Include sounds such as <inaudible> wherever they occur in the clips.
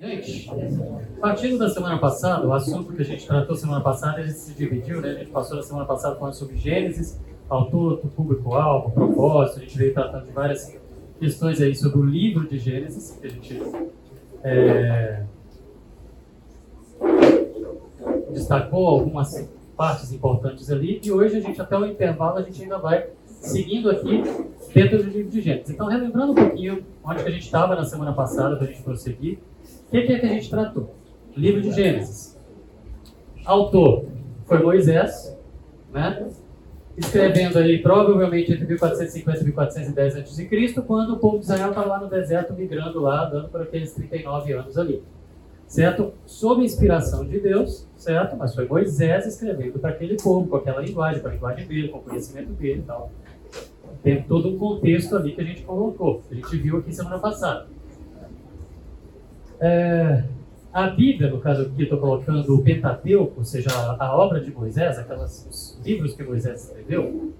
Gente, partindo da semana passada, o assunto que a gente tratou semana passada, ele se dividiu, né? A gente passou a semana passada falando sobre Gênesis, autor, público-alvo, propósito, a gente veio tratando de várias questões aí sobre o livro de Gênesis, que a gente é, destacou algumas partes importantes ali, e hoje a gente, até o intervalo, a gente ainda vai seguindo aqui dentro do livro de Gênesis. Então, relembrando um pouquinho onde que a gente estava na semana passada, para a gente prosseguir, o que, que é que a gente tratou? Livro de Gênesis. Autor foi Moisés, né? escrevendo aí provavelmente entre 1450 e 1410 a.C., quando o povo de Israel estava lá no deserto, migrando lá, dando por aqueles 39 anos ali. Certo? Sob inspiração de Deus, certo? Mas foi Moisés escrevendo para aquele povo, com aquela linguagem, com a linguagem dele, com o conhecimento dele e tal. Tem todo um contexto ali que a gente colocou, que a gente viu aqui semana passada. É, a Bíblia, no caso aqui, estou colocando o Pentateuco, ou seja, a, obra de Moisés, aquelas, os livros que Moisés escreveu,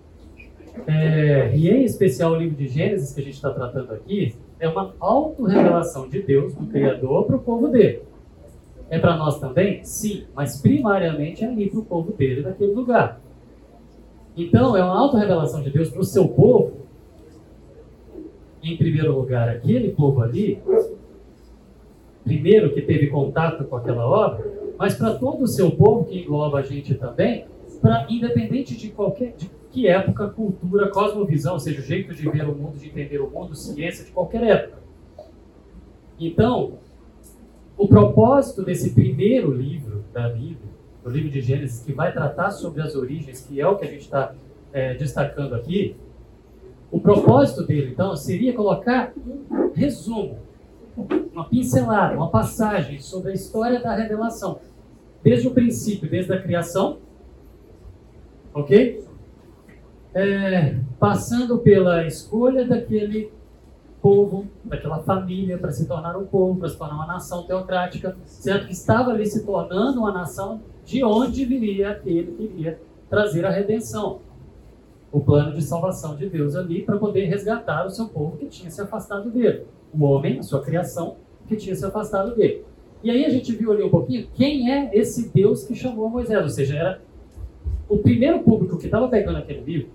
é, e em especial o livro de Gênesis que a gente está tratando aqui, é uma autorrevelação de Deus, do Criador, para o povo dele. É para nós também? Sim, mas primariamente é ali para o povo dele, naquele lugar. Então, é uma autorrevelação de Deus para o seu povo. Em primeiro lugar, aquele povo ali, primeiro que teve contato com aquela obra, mas para todo o seu povo, que engloba a gente também, para independente de qualquer de que época, cultura, cosmovisão, ou seja, o jeito de ver o mundo, de entender o mundo, ciência, de qualquer época. Então, o propósito desse primeiro livro da Bíblia, o livro de Gênesis, que vai tratar sobre as origens, que é o que a gente está é, destacando aqui, o propósito dele, então, seria colocar um resumo uma pincelada, uma passagem sobre a história da revelação, desde o princípio, desde a criação, ok? É, passando pela escolha daquele povo, daquela família para se tornar um povo, para se tornar uma nação teocrática, certo? Que estava ali se tornando uma nação de onde viria aquele que iria trazer a redenção. O plano de salvação de Deus ali para poder resgatar o seu povo que tinha se afastado dele o homem, a sua criação, que tinha se afastado dele. E aí a gente viu ali um pouquinho quem é esse Deus que chamou Moisés, ou seja, era o primeiro público que estava pegando aquele livro,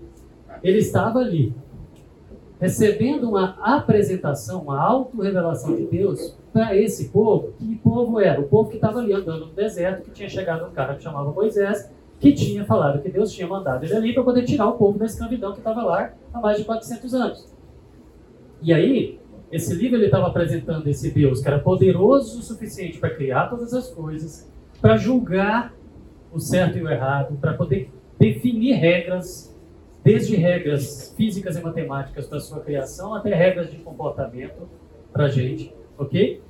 ele estava ali, recebendo uma apresentação, uma auto-revelação de Deus para esse povo. Que povo era? O povo que estava ali andando no deserto, que tinha chegado um cara que chamava Moisés, que tinha falado que Deus tinha mandado ele ali para poder tirar o povo da escravidão que estava lá há mais de 400 anos. E aí, esse livro ele estava apresentando esse Deus que era poderoso o suficiente para criar todas as coisas, para julgar o certo e o errado, para poder definir regras, desde regras físicas e matemáticas para sua criação até regras de comportamento para a gente, ok?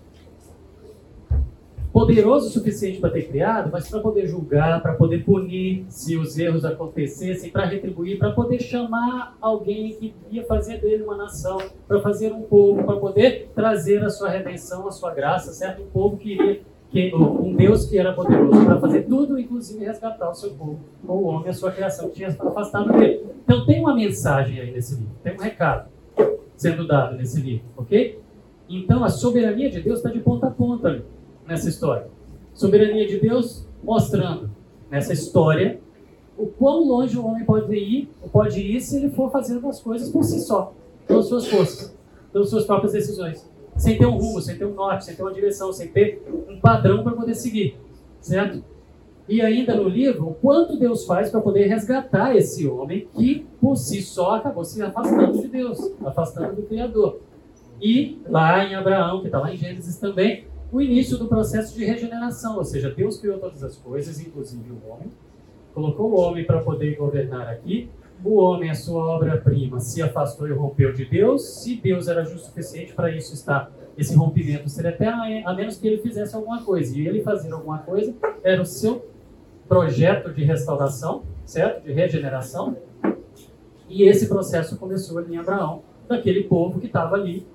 Poderoso o suficiente para ter criado, mas para poder julgar, para poder punir se os erros acontecessem, para retribuir, para poder chamar alguém que ia fazer dele uma nação, para fazer um povo, para poder trazer a sua redenção, a sua graça, certo? Um povo que iria, que, um Deus que era poderoso para fazer tudo, inclusive resgatar o seu povo, o homem, a sua criação que tinha afastado dele. Então tem uma mensagem aí nesse livro, tem um recado sendo dado nesse livro, ok? Então a soberania de Deus está de ponta a ponta ali nessa história. Soberania de Deus mostrando nessa história o quão longe o homem pode ir, pode ir se ele for fazendo as coisas por si só, pelas suas forças, pelas suas próprias decisões, sem ter um rumo, sem ter um norte, sem ter uma direção, sem ter um padrão para poder seguir, certo? E ainda no livro, o quanto Deus faz para poder resgatar esse homem que por si só acabou se afastando de Deus, afastando do Criador. E lá em Abraão, que está lá em Gênesis também, o início do processo de regeneração, ou seja, Deus criou todas as coisas, inclusive o homem, colocou o homem para poder governar aqui. O homem, a sua obra-prima, se afastou e rompeu de Deus. Se Deus era justo o suficiente para isso estar, esse rompimento seria até a menos que ele fizesse alguma coisa. E ele fazer alguma coisa era o seu projeto de restauração, certo? De regeneração. E esse processo começou ali em Abraão, daquele povo que estava ali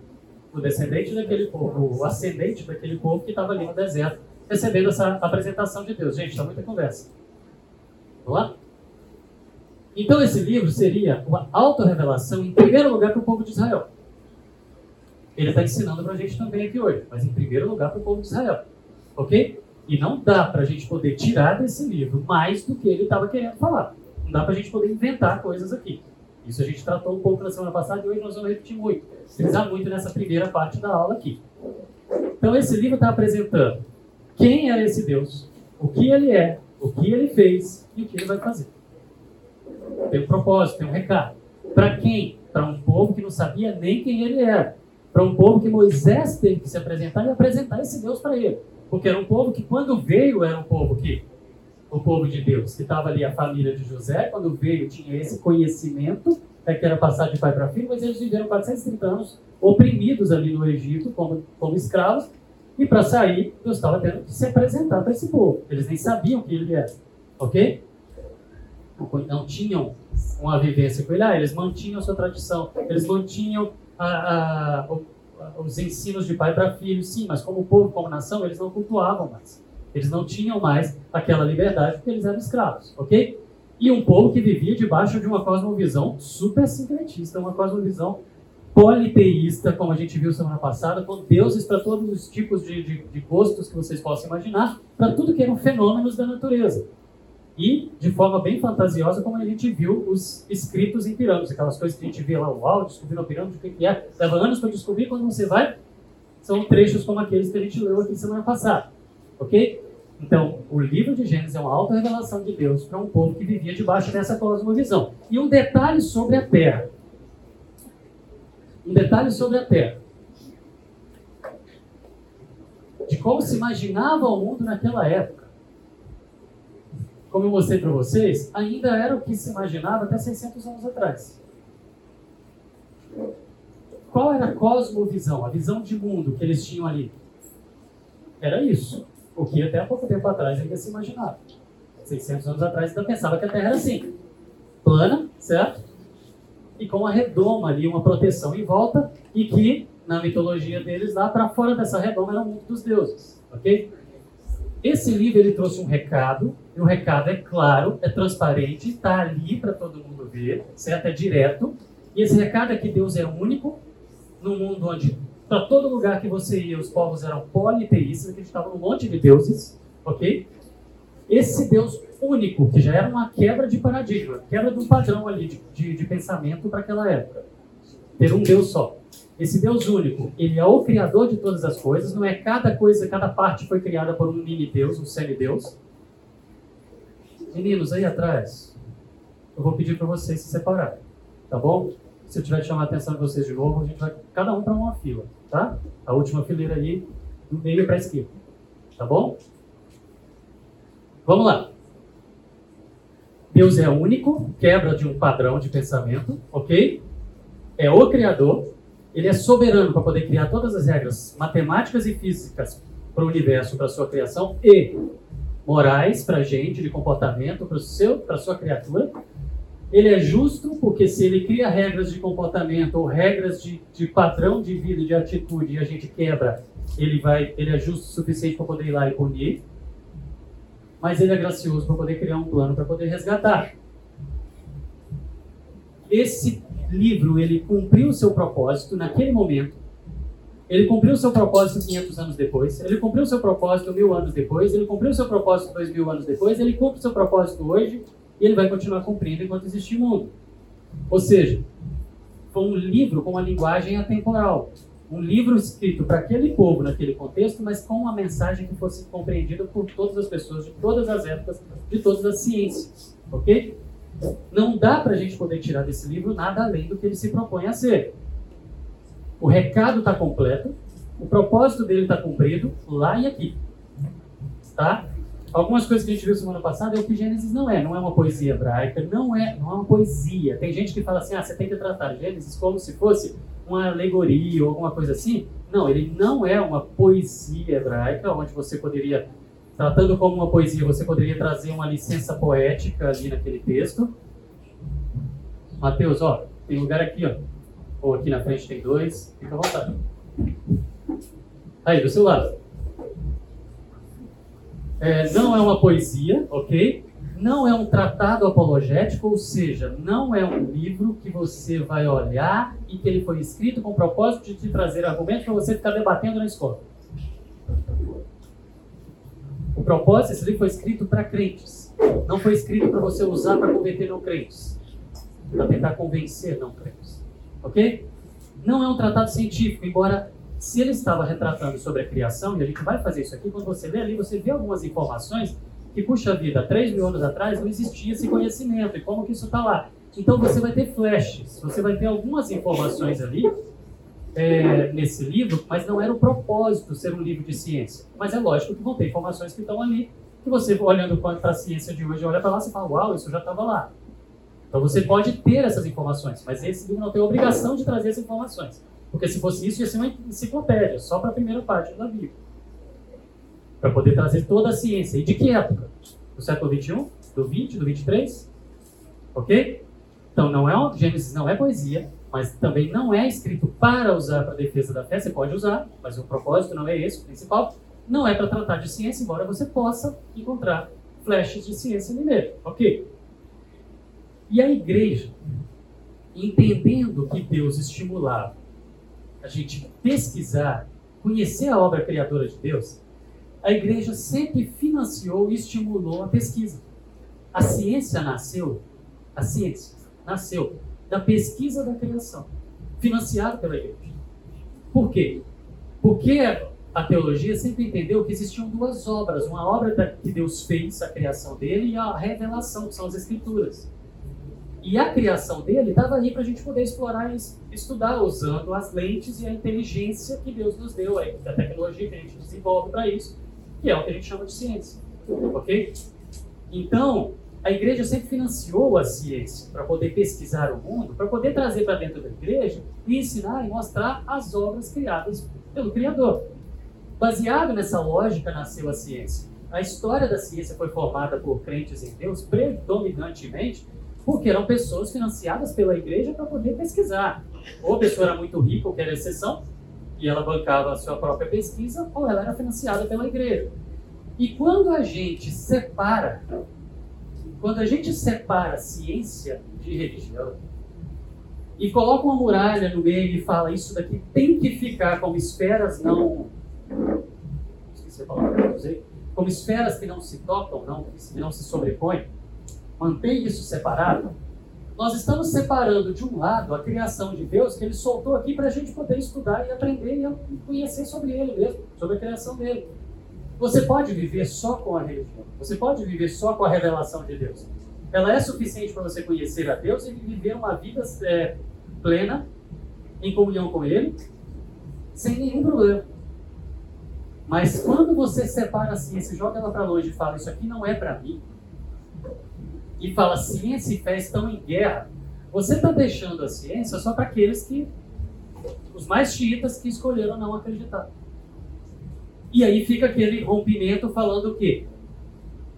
o descendente daquele povo, o ascendente daquele povo que estava ali no deserto, recebendo essa apresentação de Deus. Gente, está muita conversa. Vamos lá? Então, esse livro seria uma autorrevelação, em primeiro lugar, para o povo de Israel. Ele está ensinando para a gente também aqui hoje, mas em primeiro lugar para o povo de Israel. Ok? E não dá para a gente poder tirar desse livro mais do que ele estava querendo falar. Não dá para a gente poder inventar coisas aqui. Isso a gente tratou um pouco na semana passada e hoje nós vamos repetir muito. Precisar muito nessa primeira parte da aula aqui. Então, esse livro está apresentando quem era esse Deus, o que ele é, o que ele fez e o que ele vai fazer. Tem um propósito, tem um recado. Para quem? Para um povo que não sabia nem quem ele era. Para um povo que Moisés teve que se apresentar e apresentar esse Deus para ele. Porque era um povo que, quando veio, era um povo que o povo de Deus, que estava ali a família de José, quando veio, tinha esse conhecimento, é que era passar de pai para filho, mas eles viveram 430 anos oprimidos ali no Egito, como, como escravos, e para sair, Deus estava tendo que se apresentar para esse povo. Eles nem sabiam que ele era. Ok? Não tinham uma vivência com ele. Ah, eles mantinham sua tradição, eles mantinham a, a, os ensinos de pai para filho, sim, mas como povo, como nação, eles não cultuavam mais. Eles não tinham mais aquela liberdade porque eles eram escravos, ok? E um povo que vivia debaixo de uma cosmovisão super sincretista, uma cosmovisão politeísta, como a gente viu semana passada, com deuses para todos os tipos de, de, de gostos que vocês possam imaginar, para tudo que eram fenômenos da natureza. E, de forma bem fantasiosa, como a gente viu os escritos em pirâmides, aquelas coisas que a gente vê lá, uau, descobrir uma pirâmide, o que é? Leva anos para descobrir, quando você vai, são trechos como aqueles que a gente leu aqui semana passada. Ok? Então, o livro de Gênesis é uma alta revelação de Deus para um povo que vivia debaixo dessa cosmovisão. E um detalhe sobre a terra. Um detalhe sobre a terra. De como se imaginava o mundo naquela época. Como eu mostrei para vocês, ainda era o que se imaginava até 600 anos atrás. Qual era a cosmovisão, a visão de mundo que eles tinham ali? Era isso. O que até há pouco tempo atrás ainda se imaginava. 600 anos atrás ainda pensava que a Terra era assim. Plana, certo? E com uma redoma ali, uma proteção em volta, e que, na mitologia deles, lá para fora dessa redoma era o mundo dos deuses. Ok? Esse livro ele trouxe um recado, e o recado é claro, é transparente, está ali para todo mundo ver, certo? É direto. E esse recado é que Deus é único, num mundo onde para todo lugar que você ia, os povos eram politeístas, acreditavam num monte de deuses, ok? Esse Deus único, que já era uma quebra de paradigma, quebra de um padrão ali de, de, de pensamento para aquela época. Ter um Deus só. Esse Deus único, ele é o criador de todas as coisas, não é cada coisa, cada parte foi criada por um mini-deus, um semideus. Meninos, aí atrás, eu vou pedir para vocês se separarem, tá bom? Se eu tiver que chamar a atenção de vocês de novo, a gente vai cada um para uma fila, tá? A última fileira aí, do meio para a esquerda. Tá bom? Vamos lá. Deus é único, quebra de um padrão de pensamento, ok? É o Criador, ele é soberano para poder criar todas as regras matemáticas e físicas para o universo, para a sua criação, e morais para a gente, de comportamento, para a sua criatura, ele é justo porque se ele cria regras de comportamento ou regras de, de padrão de vida, de atitude, e a gente quebra, ele vai, ele é justo o suficiente para poder ir lá e punir. Mas ele é gracioso para poder criar um plano para poder resgatar. Esse livro, ele cumpriu o seu propósito naquele momento. Ele cumpriu o seu propósito 500 anos depois. Ele cumpriu o seu propósito mil anos depois. Ele cumpriu o seu propósito dois mil anos depois. Ele cumpre o seu propósito hoje e ele vai continuar cumprindo enquanto existir mundo. Ou seja, foi um livro com uma linguagem atemporal. Um livro escrito para aquele povo, naquele contexto, mas com uma mensagem que fosse compreendida por todas as pessoas, de todas as épocas, de todas as ciências. Ok? Não dá para a gente poder tirar desse livro nada além do que ele se propõe a ser. O recado está completo, o propósito dele está cumprido, lá e aqui. Tá? Algumas coisas que a gente viu semana passada é o que Gênesis não é. Não é uma poesia hebraica, não é, não é uma poesia. Tem gente que fala assim, ah, você tem que tratar Gênesis como se fosse uma alegoria ou alguma coisa assim. Não, ele não é uma poesia hebraica, onde você poderia, tratando como uma poesia, você poderia trazer uma licença poética ali naquele texto. Mateus, ó, tem lugar aqui, ó. Ou aqui na frente tem dois, fica à vontade. Aí, do seu lado. É, não é uma poesia, ok? Não é um tratado apologético, ou seja, não é um livro que você vai olhar e que ele foi escrito com o propósito de te trazer argumentos para você ficar debatendo na escola. O propósito desse livro foi escrito para crentes. Não foi escrito para você usar para converter não crentes. Para tentar convencer não crentes. Ok? Não é um tratado científico, embora se ele estava retratando sobre a criação, e a gente vai fazer isso aqui, quando você lê ali, você vê algumas informações que, puxa vida, 3 mil anos atrás não existia esse conhecimento, e como que isso está lá. Então você vai ter flashes, você vai ter algumas informações ali é, nesse livro, mas não era o propósito ser um livro de ciência. Mas é lógico que vão ter informações que estão ali, que você, olhando para a ciência de hoje, olha para lá e fala, uau, isso já estava lá. Então você pode ter essas informações, mas esse livro não tem obrigação de trazer essas informações. Porque se fosse isso, ia ser uma enciclopédia, só para a primeira parte da Bíblia. Para poder trazer toda a ciência. E de que época? Do século XXI? Do 20? Do 23? Ok? Então, não é, Gênesis não é poesia, mas também não é escrito para usar para defesa da fé. Você pode usar, mas o propósito não é esse, o principal. Não é para tratar de ciência, embora você possa encontrar flashes de ciência meio. Ok? E a igreja, entendendo que Deus estimulava a gente pesquisar, conhecer a obra criadora de Deus, a igreja sempre financiou e estimulou a pesquisa. A ciência nasceu, a ciência nasceu da pesquisa da criação, financiada pela igreja. Por quê? Porque a teologia sempre entendeu que existiam duas obras, uma obra que Deus fez, a criação dele, e a revelação, que são as escrituras. E a criação dele estava ali para a gente poder explorar e estudar, usando as lentes e a inteligência que Deus nos deu, a tecnologia que a gente desenvolve para isso, que é o que a gente chama de ciência. Ok? Então, a igreja sempre financiou a ciência para poder pesquisar o mundo, para poder trazer para dentro da igreja e ensinar e mostrar as obras criadas pelo Criador. Baseado nessa lógica nasceu a ciência. A história da ciência foi formada por crentes em Deus predominantemente porque eram pessoas financiadas pela igreja para poder pesquisar. Ou a pessoa era muito rica, que era exceção, e ela bancava a sua própria pesquisa, ou ela era financiada pela igreja. E quando a gente separa, quando a gente separa ciência de religião, e coloca uma muralha no meio e fala isso daqui tem que ficar como esferas não. Esqueci a palavra que eu usei. Como esferas que não se tocam, não, que não se sobrepõem mantém isso separado, nós estamos separando de um lado a criação de Deus que ele soltou aqui para a gente poder estudar e aprender e conhecer sobre ele mesmo, sobre a criação dele. Você pode viver só com a religião, você pode viver só com a revelação de Deus. Ela é suficiente para você conhecer a Deus e viver uma vida é, plena, em comunhão com Ele, sem nenhum problema. Mas quando você separa a ciência, joga ela para longe e fala: Isso aqui não é para mim, e fala ciência e fé estão em guerra, você está deixando a ciência só para aqueles que, os mais chiitas que escolheram não acreditar. E aí fica aquele rompimento falando o quê?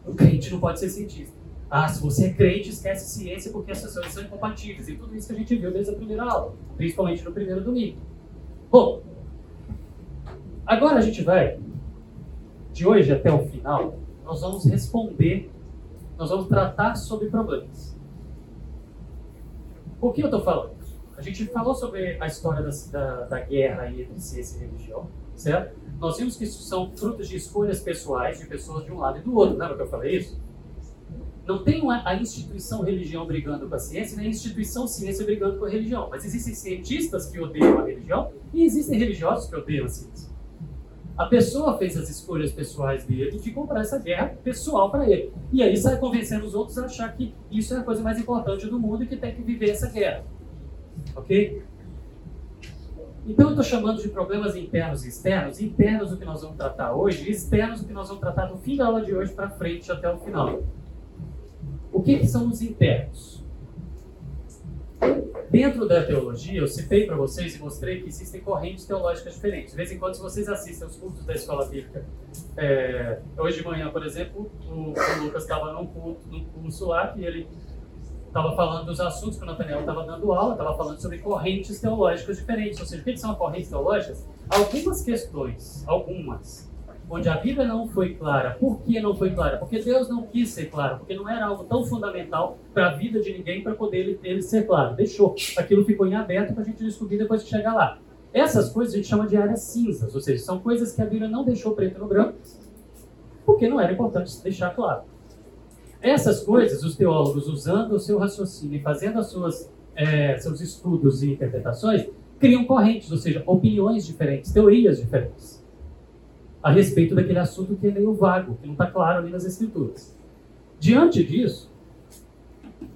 O crente não pode ser cientista. Ah, se você é crente, esquece ciência porque essas coisas são incompatíveis. E tudo isso que a gente viu desde a primeira aula, principalmente no primeiro domingo. Bom, agora a gente vai, de hoje até o final, nós vamos responder nós vamos tratar sobre problemas. Por que eu estou falando? A gente falou sobre a história da, da, da guerra entre ciência e religião, certo? Nós vimos que isso são frutos de escolhas pessoais de pessoas de um lado e do outro. Lembra que eu falei isso? Não tem uma, a instituição religião brigando com a ciência, nem a instituição ciência brigando com a religião. Mas existem cientistas que odeiam a religião e existem religiosos que odeiam a ciência. A pessoa fez as escolhas pessoais dele de comprar essa guerra pessoal para ele. E aí sai convencendo os outros a achar que isso é a coisa mais importante do mundo e que tem que viver essa guerra. Ok? Então eu estou chamando de problemas internos e externos. Internos o que nós vamos tratar hoje, externos o que nós vamos tratar do fim da aula de hoje para frente até o final. O que, que são os internos? Dentro da teologia, eu citei para vocês e mostrei que existem correntes teológicas diferentes. De vez em quando, se vocês assistem os cultos da escola bíblica, é, hoje de manhã, por exemplo, o, o Lucas estava num, culto, num curso lá que ele estava falando dos assuntos que o Nathaniel estava dando aula, estava falando sobre correntes teológicas diferentes. Ou seja, o que são correntes teológicas? Algumas questões, algumas, onde a Bíblia não foi clara. Por que não foi clara? Porque Deus não quis ser claro, porque não era algo tão fundamental para a vida de ninguém para poder ele, ele, ser claro. Deixou. Aquilo ficou em aberto para a gente descobrir depois que chegar lá. Essas coisas a gente chama de áreas cinzas, ou seja, são coisas que a Bíblia não deixou preto no branco, porque não era importante deixar claro. Essas coisas, os teólogos usando o seu raciocínio e fazendo as suas, é, seus estudos e interpretações, criam correntes, ou seja, opiniões diferentes, teorias diferentes a respeito daquele assunto que é meio vago, que não está claro ali nas Escrituras. Diante disso,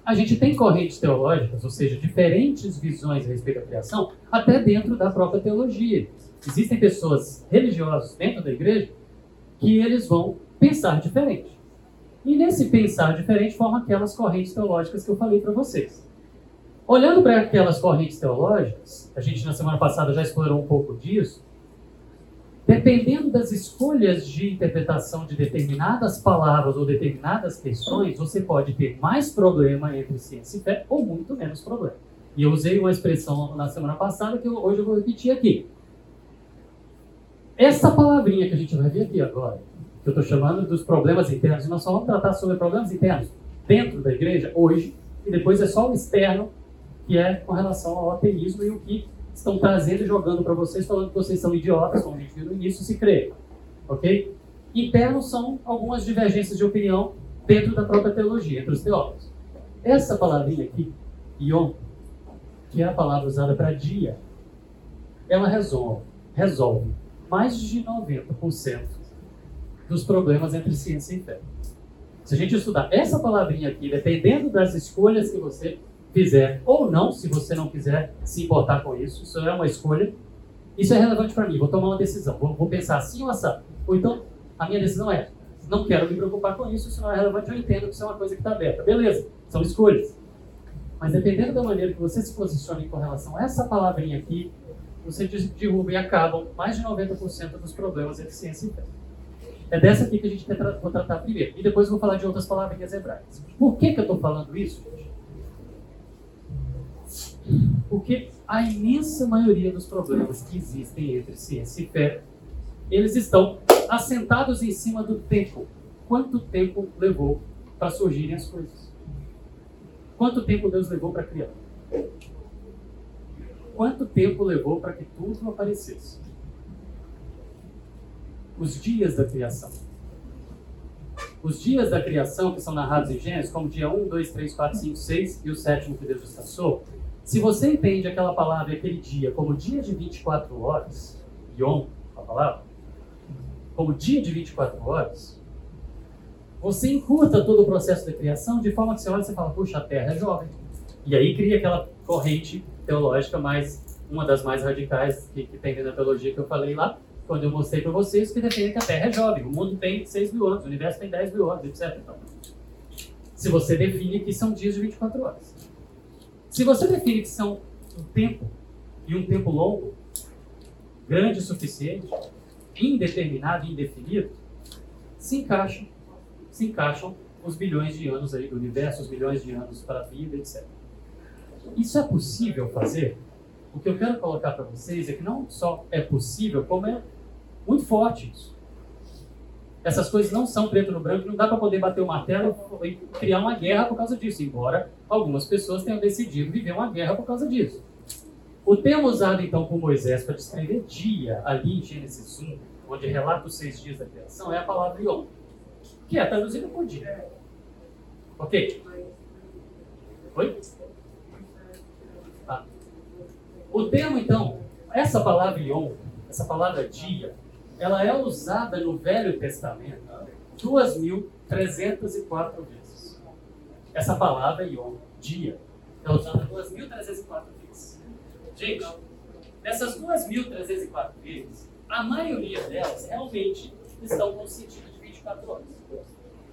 a gente tem correntes teológicas, ou seja, diferentes visões a respeito da criação, até dentro da própria teologia. Existem pessoas religiosas dentro da igreja que eles vão pensar diferente. E nesse pensar diferente formam aquelas correntes teológicas que eu falei para vocês. Olhando para aquelas correntes teológicas, a gente na semana passada já explorou um pouco disso, Dependendo das escolhas de interpretação de determinadas palavras ou determinadas questões, você pode ter mais problema entre ciência e fé ou muito menos problema. E eu usei uma expressão na semana passada que eu, hoje eu vou repetir aqui. Essa palavrinha que a gente vai ver aqui agora, que eu estou chamando dos problemas internos, e nós só vamos tratar sobre problemas internos dentro da igreja hoje, e depois é só o externo, que é com relação ao ateísmo e o que estão trazendo e jogando para vocês, falando que vocês são idiotas, como a gente viu no início, se crê. Ok? Internos são algumas divergências de opinião dentro da própria teologia, entre os teólogos. Essa palavrinha aqui, ion, que é a palavra usada para dia, ela resolve, resolve mais de 90% dos problemas entre ciência e fé. Se a gente estudar essa palavrinha aqui, dependendo das escolhas que você ou não, se você não quiser se importar com isso, isso é uma escolha. Isso é relevante para mim, vou tomar uma decisão, vou, vou pensar assim ou assim. Ou então, a minha decisão é, não quero me preocupar com isso, isso não é relevante, eu entendo que isso é uma coisa que está aberta. Beleza, são escolhas. Mas dependendo da maneira que você se posicione com relação a essa palavrinha aqui, você derruba e acabam mais de 90% dos problemas de ciência e fé. É dessa aqui que a gente quer tra vou tratar primeiro. E depois eu vou falar de outras palavrinhas hebraicas. Por que, que eu estou falando isso? Porque a imensa maioria dos problemas que existem entre ciência e fé, eles estão assentados em cima do tempo. Quanto tempo levou para surgirem as coisas? Quanto tempo Deus levou para criar? Quanto tempo levou para que tudo aparecesse? Os dias da criação. Os dias da criação, que são narrados em Gênesis, como dia 1, 2, 3, 4, 5, 6 e o sétimo que Deus descansou, se você entende aquela palavra, aquele dia, como dia de 24 horas, Yom, a palavra, como dia de 24 horas, você encurta todo o processo da criação de forma que você olha e você fala, puxa, a Terra é jovem. E aí cria aquela corrente teológica mais, uma das mais radicais que, que tem na teologia que eu falei lá, quando eu mostrei para vocês que defende que a Terra é jovem. O mundo tem 6 mil anos, o universo tem 10 mil anos, etc. Então, se você define que são dias de 24 horas. Se você define que são um tempo, e um tempo longo, grande o suficiente, indeterminado e indefinido, se encaixam, se encaixam os bilhões de anos aí do universo, os bilhões de anos para a vida, etc. Isso é possível fazer? O que eu quero colocar para vocês é que não só é possível, como é muito forte isso. Essas coisas não são preto no branco, não dá para poder bater o martelo e criar uma guerra por causa disso, embora algumas pessoas tenham decidido viver uma guerra por causa disso. O termo usado então por Moisés para descrever dia, ali em Gênesis 1, onde relata os seis dias da criação, é a palavra Yom, que é traduzida por dia. Ok? Oi? Tá. O termo então, essa palavra Yom, essa palavra dia, ela é usada no Velho Testamento 2.304 vezes. Essa palavra Yom, dia, é usada 2.304 vezes. Gente, dessas 2.304 vezes, a maioria delas realmente estão com sentido de 24 horas.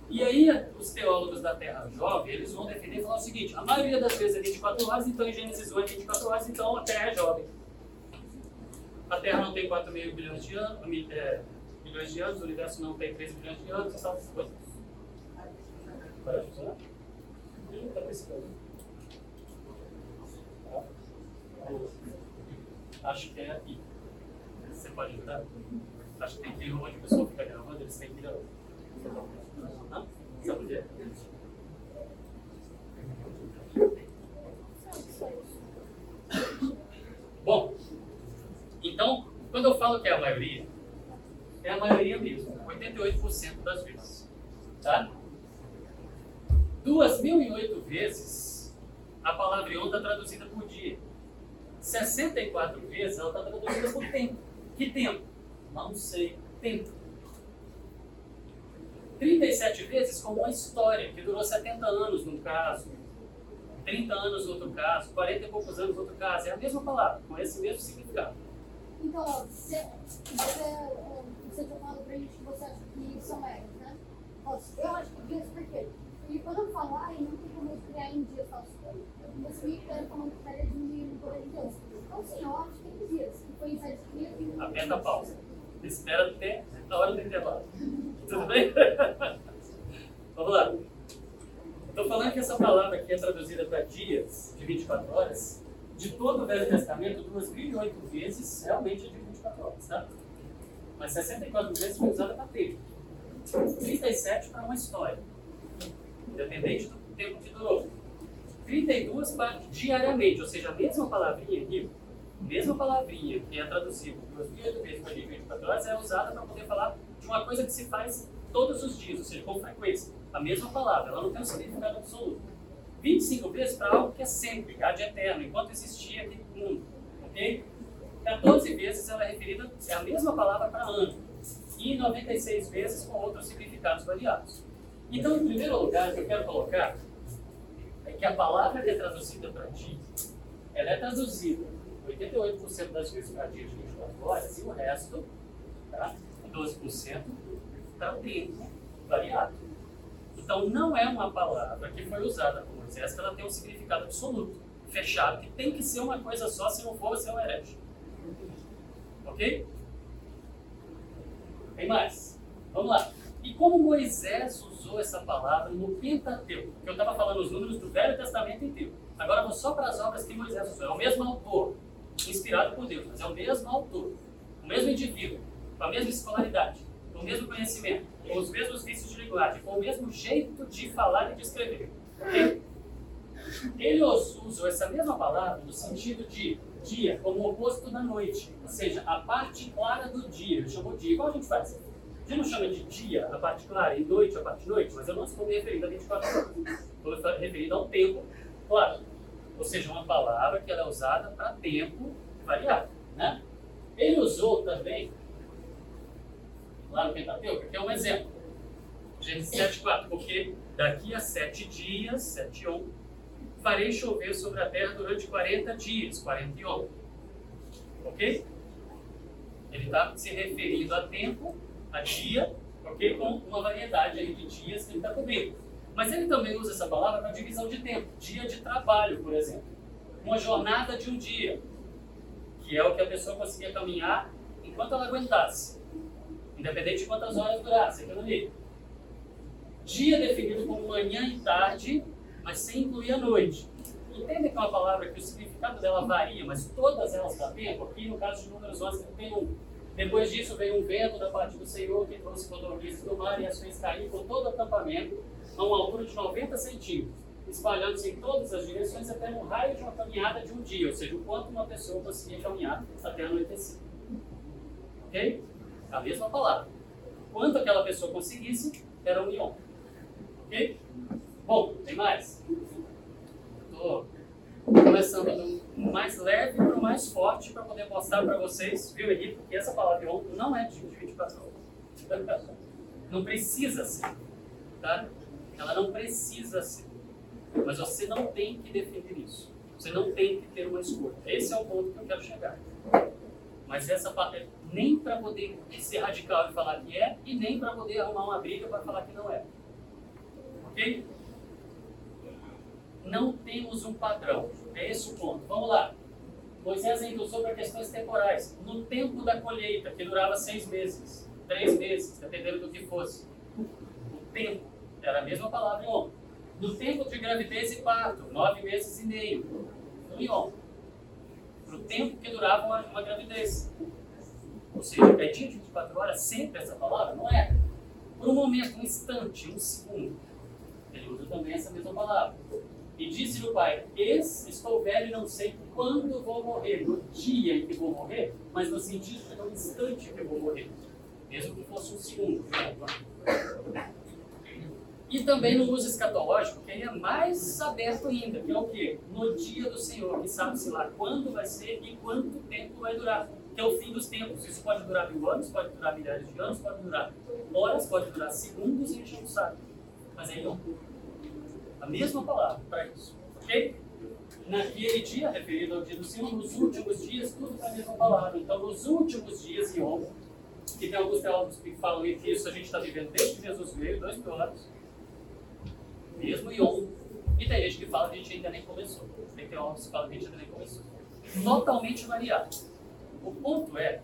E aí, os teólogos da Terra Jovem, eles vão defender e falar o seguinte, a maioria das vezes é 24 horas, então em Gênesis 1 é 24 horas, então a Terra é jovem. A Terra não tem 4,5 bilhões de anos, é, bilhões de anos, o universo não tem 13 bilhões de anos, essas coisas. Vai funcionar? Ele está pescando. Tá? Acho que é aqui. Você pode ajudar? Acho que tem que ir onde o pessoal fica gravando, eles têm que ir? Não? Sabe onde é? Bom, então, quando eu falo que é a maioria, é a maioria mesmo, 88% das vezes. Tá? 2.008 vezes a palavra ion está traduzida por dia. 64 vezes ela está traduzida por tempo. Que tempo? Não sei. Tempo. 37 vezes como uma história que durou 70 anos num caso, 30 anos no outro caso, 40 e poucos anos no outro caso. É a mesma palavra, com esse mesmo significado. Então, você, você, é, você já falou pra gente que você acha que são médios, né? Eu acho que dias por quê? Porque quando eu falar, eu não tem como eu criar em dias falsos. Você me quer falando que estaria diminuindo um pouco de dias. Então, sim, eu acho que tem dias. Que foi sete dias e... Aperta a pausa. Espera até a hora do intervalo. <laughs> Tudo bem? <laughs> Vamos lá. Estou falando que essa palavra aqui é traduzida para dias de 24 horas. De todo o Velho Testamento, 2.008 vezes realmente é de 24 horas, tá? Mas 64 vezes foi usada para tempo. 37 para uma história, independente do tempo que durou. 32 para diariamente, ou seja, a mesma palavrinha aqui, mesma palavrinha que é traduzida duas vezes para 24 horas, é usada para poder falar de uma coisa que se faz todos os dias, ou seja, com frequência. A mesma palavra, ela não tem um significado absoluto. 25 vezes para algo que é sempre, há de eterno, enquanto existia aquele mundo. Ok? 14 vezes ela é referida, é a mesma palavra para ano e 96 vezes com outros significados variados. Então, em primeiro lugar, o que eu quero colocar é que a palavra que é traduzida para ti, ela é traduzida 88% das vezes para dia de 24 horas e o resto, tá? 12%, para tempo variado. Então, não é uma palavra que foi usada por Moisés que ela tem um significado absoluto, fechado, que tem que ser uma coisa só, se não for, você é um herege. Ok? Tem mais? Vamos lá. E como Moisés usou essa palavra no Pentateuco? Que eu estava falando os números do Velho Testamento inteiro. Agora vou só para as obras que Moisés usou. É o mesmo autor, inspirado por Deus, mas é o mesmo autor, o mesmo indivíduo, com a mesma escolaridade, o mesmo conhecimento, os mesmos vícios de linguagem, o mesmo jeito de falar e de escrever. Ele usou essa mesma palavra no sentido de dia como oposto da noite, ou seja, a parte clara do dia. Ele chamou dia, igual a gente faz. A gente não chama de dia a parte clara e noite a parte noite, mas eu não estou me referindo a 24 horas. Estou referindo ao tempo claro. Ou seja, uma palavra que ela é usada para tempo variado. Né? Ele usou também, lá no Pentateuco, que é um exemplo. Gênesis 7,4, porque daqui a sete dias, sete on, farei chover sobre a terra durante 40 dias, 41. Ok? Ele está se referindo a tempo, a dia, ok? Com uma variedade aí de dias que ele está cobrindo. Mas ele também usa essa palavra para divisão de tempo. Dia de trabalho, por exemplo. Uma jornada de um dia, que é o que a pessoa conseguia caminhar enquanto ela aguentasse. Independente de quantas horas durasse aquilo ali. Dia definido como manhã e tarde, mas sem incluir a noite. Entende que é uma palavra que o significado dela varia, mas todas elas dá tempo? Aqui no caso de números 11 tem um. Depois disso veio um vento da parte do Senhor que trouxe codornizes do mar e as fez cair por todo o acampamento a uma altura de 90 centímetros, espalhando-se em todas as direções até no raio de uma caminhada de um dia, ou seja, o quanto uma pessoa conseguia caminhar até anoitecer. Ok? A mesma palavra. Quanto aquela pessoa conseguisse, era um ion. Ok? Bom, tem mais? Estou começando do mais leve para o mais forte para poder mostrar para vocês, viu, Henrique, que essa palavra ion não é de 24 horas. <laughs> Não precisa ser. Tá? Ela não precisa ser. Mas você não tem que definir isso. Você não tem que ter uma escolha. Esse é o ponto que eu quero chegar. Mas essa parte nem para poder ser radical e falar que é, e nem para poder arrumar uma briga para falar que não é. Ok? não temos um padrão. É esse o ponto. Vamos lá. Moisés ainda usou para questões temporais. No tempo da colheita, que durava seis meses, três meses, dependendo do que fosse. O tempo era a mesma palavra em homem. No tempo de gravidez e parto, nove meses e meio, no Ion. Para tempo que durava uma, uma gravidez. Ou seja, é dia de 24 horas sempre essa palavra? Não é. Por um momento, um instante, um segundo. Ele usa também essa mesma palavra. E disse-lhe o pai: Eis, estou velho e não sei quando vou morrer, no dia em que vou morrer, mas no sentido de no instante que vou morrer. Mesmo que fosse um segundo. E também no uso escatológico, que é mais aberto ainda, que é o quê? No dia do Senhor, que sabe-se lá quando vai ser e quanto tempo vai durar. Que é o fim dos tempos. Isso pode durar mil anos, pode durar milhares de anos, pode durar horas, pode durar segundos e a gente não sabe. Mas aí não. A mesma palavra para isso. Ok? Naquele dia, referido ao dia do Senhor, nos últimos dias, tudo para a mesma palavra. Então, nos últimos dias, Yom, que tem alguns teólogos que falam que isso a gente está vivendo desde que Jesus veio, dois mil anos, mesmo Yom. E tem gente que fala que a gente ainda nem começou. Tem teólogos que falam que a gente ainda nem começou. Totalmente variado. O ponto é.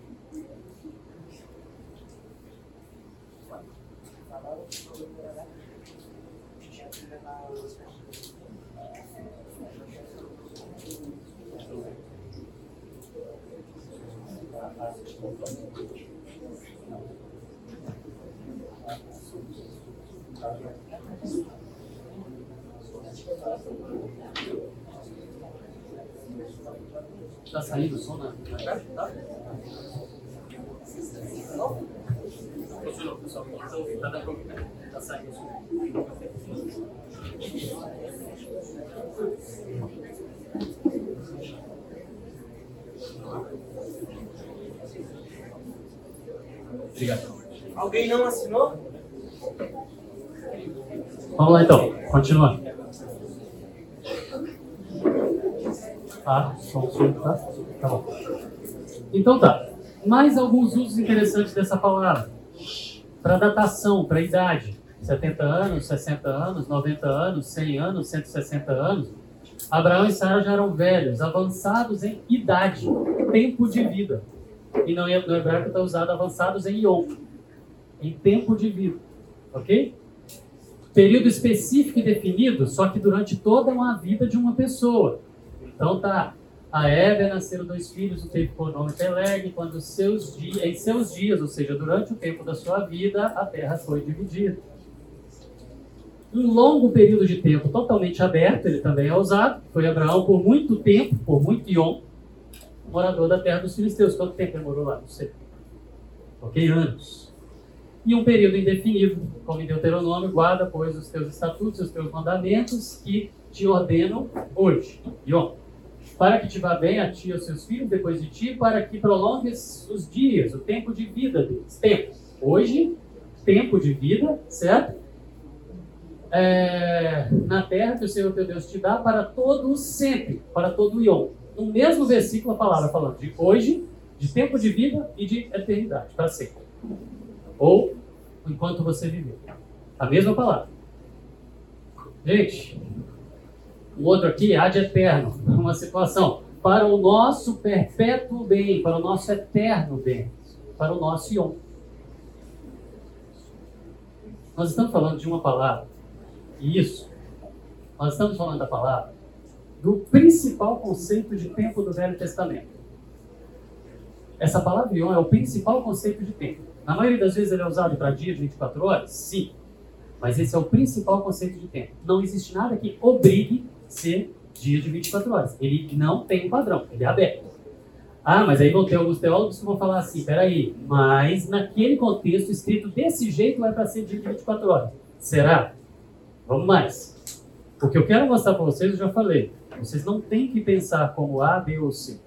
Está saindo o som na, na caixa? Tá? Funcionou, pessoal. Então, tá dando pra ouvir. Tá saindo o som. Obrigado. Alguém não assinou? Vamos lá então, continua. Ah, tá? Tá bom. Então tá. Mais alguns usos interessantes dessa palavra. Para datação, para idade. 70 anos, 60 anos, 90 anos, 100 anos, 160 anos. Abraão e Sara já eram velhos, avançados em idade, tempo de vida. E no hebraico está usado avançados em yom, em tempo de vida. Ok? Período específico e definido, só que durante toda uma vida de uma pessoa. Então tá, a Eva nasceram dois filhos, o teve por nome Peleg, quando seus dias, em seus dias, ou seja, durante o tempo da sua vida, a terra foi dividida. Um longo período de tempo totalmente aberto, ele também é usado, foi Abraão por muito tempo, por muito Yom, morador da terra dos filisteus. Quanto tempo ele morou lá? Não sei. Ok? Anos. E um período indefinido, como em Deuteronômio, guarda, pois, os teus estatutos, os teus mandamentos que te ordenam hoje. Yom. Para que te vá bem a ti e aos seus filhos depois de ti, para que prolongues os dias, o tempo de vida deles. Tempo. Hoje, tempo de vida, certo? É, na terra que o Senhor teu Deus te dá para todo o sempre, para todo o Yom. No mesmo versículo, a palavra falando de hoje, de tempo de vida e de eternidade, para sempre. Ou enquanto você viver. A mesma palavra. Gente, o outro aqui, ad eterno, uma situação. Para o nosso perpétuo bem, para o nosso eterno bem, para o nosso Yom. Nós estamos falando de uma palavra, e isso, nós estamos falando da palavra, do principal conceito de tempo do Velho Testamento. Essa palavra Yom é o principal conceito de tempo. Na maioria das vezes ele é usado para dia de 24 horas? Sim. Mas esse é o principal conceito de tempo. Não existe nada que obrigue ser dia de 24 horas. Ele não tem um padrão, ele é aberto. Ah, mas aí vão ter alguns teólogos que vão falar assim, peraí, mas naquele contexto escrito desse jeito é para ser dia de 24 horas. Será? Vamos mais. O que eu quero mostrar para vocês, eu já falei. Vocês não têm que pensar como A, B ou C.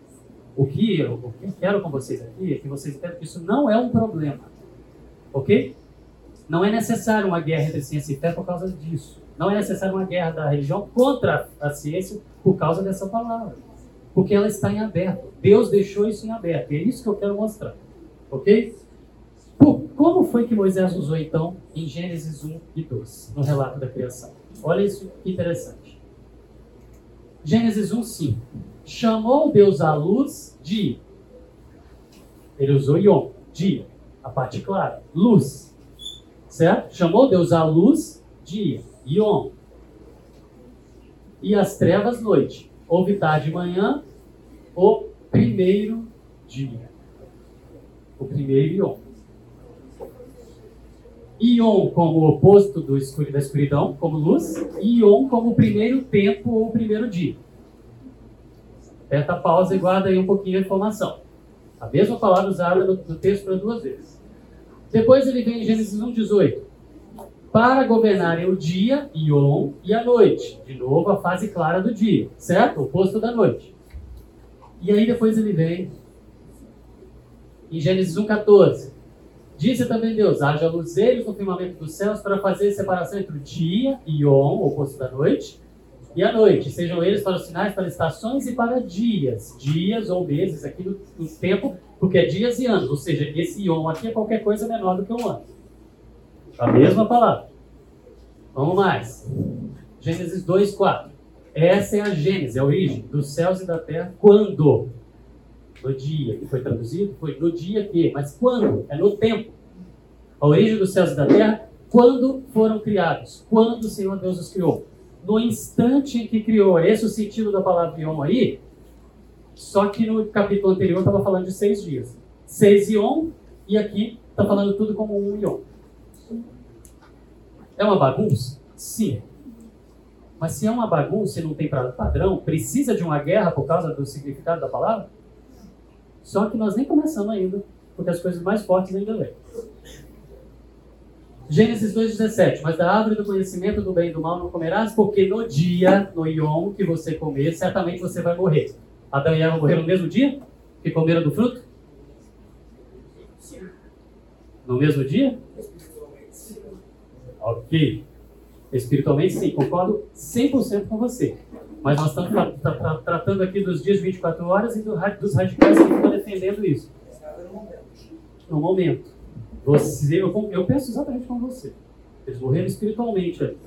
O que eu, o que eu quero com vocês aqui é que vocês entendam que isso não é um problema. Ok? Não é necessário uma guerra entre ciência e fé por causa disso. Não é necessário uma guerra da religião contra a ciência por causa dessa palavra. Porque ela está em aberto. Deus deixou isso em aberto. E é isso que eu quero mostrar. Ok? Como foi que Moisés usou então em Gênesis 1 e 2, no relato da criação? Olha isso que interessante. Gênesis 1, 5. Chamou Deus a luz de. Ele usou Yom, dia, a parte clara, luz. Certo? Chamou Deus a luz, dia. Yom. E as trevas, noite. Houve tarde e manhã, o primeiro dia. O primeiro Ion. Ion como oposto do escuro, da escuridão, como luz, e Ion como o primeiro tempo ou o primeiro dia. Aperta a pausa e guarda aí um pouquinho a informação. A mesma palavra usada no, no texto para duas vezes. Depois ele vem em Gênesis 1,18. Para governarem o dia, Ion, e a noite. De novo, a fase clara do dia, certo? O oposto da noite. E aí depois ele vem em Gênesis 1,14. Disse também Deus: haja luzeiros no firmamento dos céus para fazer separação entre o dia, Ion, o oposto da noite, e a noite. Sejam eles para os sinais, para estações e para dias. Dias ou meses, aqui no, no tempo, porque é dias e anos. Ou seja, esse Ion aqui é qualquer coisa menor do que um ano. A mesma palavra. Vamos mais. Gênesis 2, 4. Essa é a Gênesis, é a origem dos céus e da terra. Quando? No dia que foi traduzido, foi no dia que. Mas quando? É no tempo. A origem dos céus e da terra, quando foram criados. Quando o Senhor Deus os criou. No instante em que criou. Esse é o sentido da palavra Yom aí. Só que no capítulo anterior estava falando de seis dias. Seis Yom, e aqui está falando tudo como um Yom. É uma bagunça? Sim. Mas se é uma bagunça e não tem padrão, precisa de uma guerra por causa do significado da palavra? Só que nós nem começamos ainda, porque as coisas mais fortes ainda vêm. Gênesis 2,17. Mas da árvore do conhecimento do bem e do mal não comerás, porque no dia, no Yom, que você comer, certamente você vai morrer. Adão e Eva morreram no mesmo dia que comeram do fruto? No mesmo dia? Ok. Espiritualmente, sim, concordo 100% com você. Mas nós estamos tra tra tra tratando aqui dos dias 24 horas e do, dos radicais que estão defendendo isso. No momento. Você, eu, eu penso exatamente como você. Eles morreram espiritualmente ali.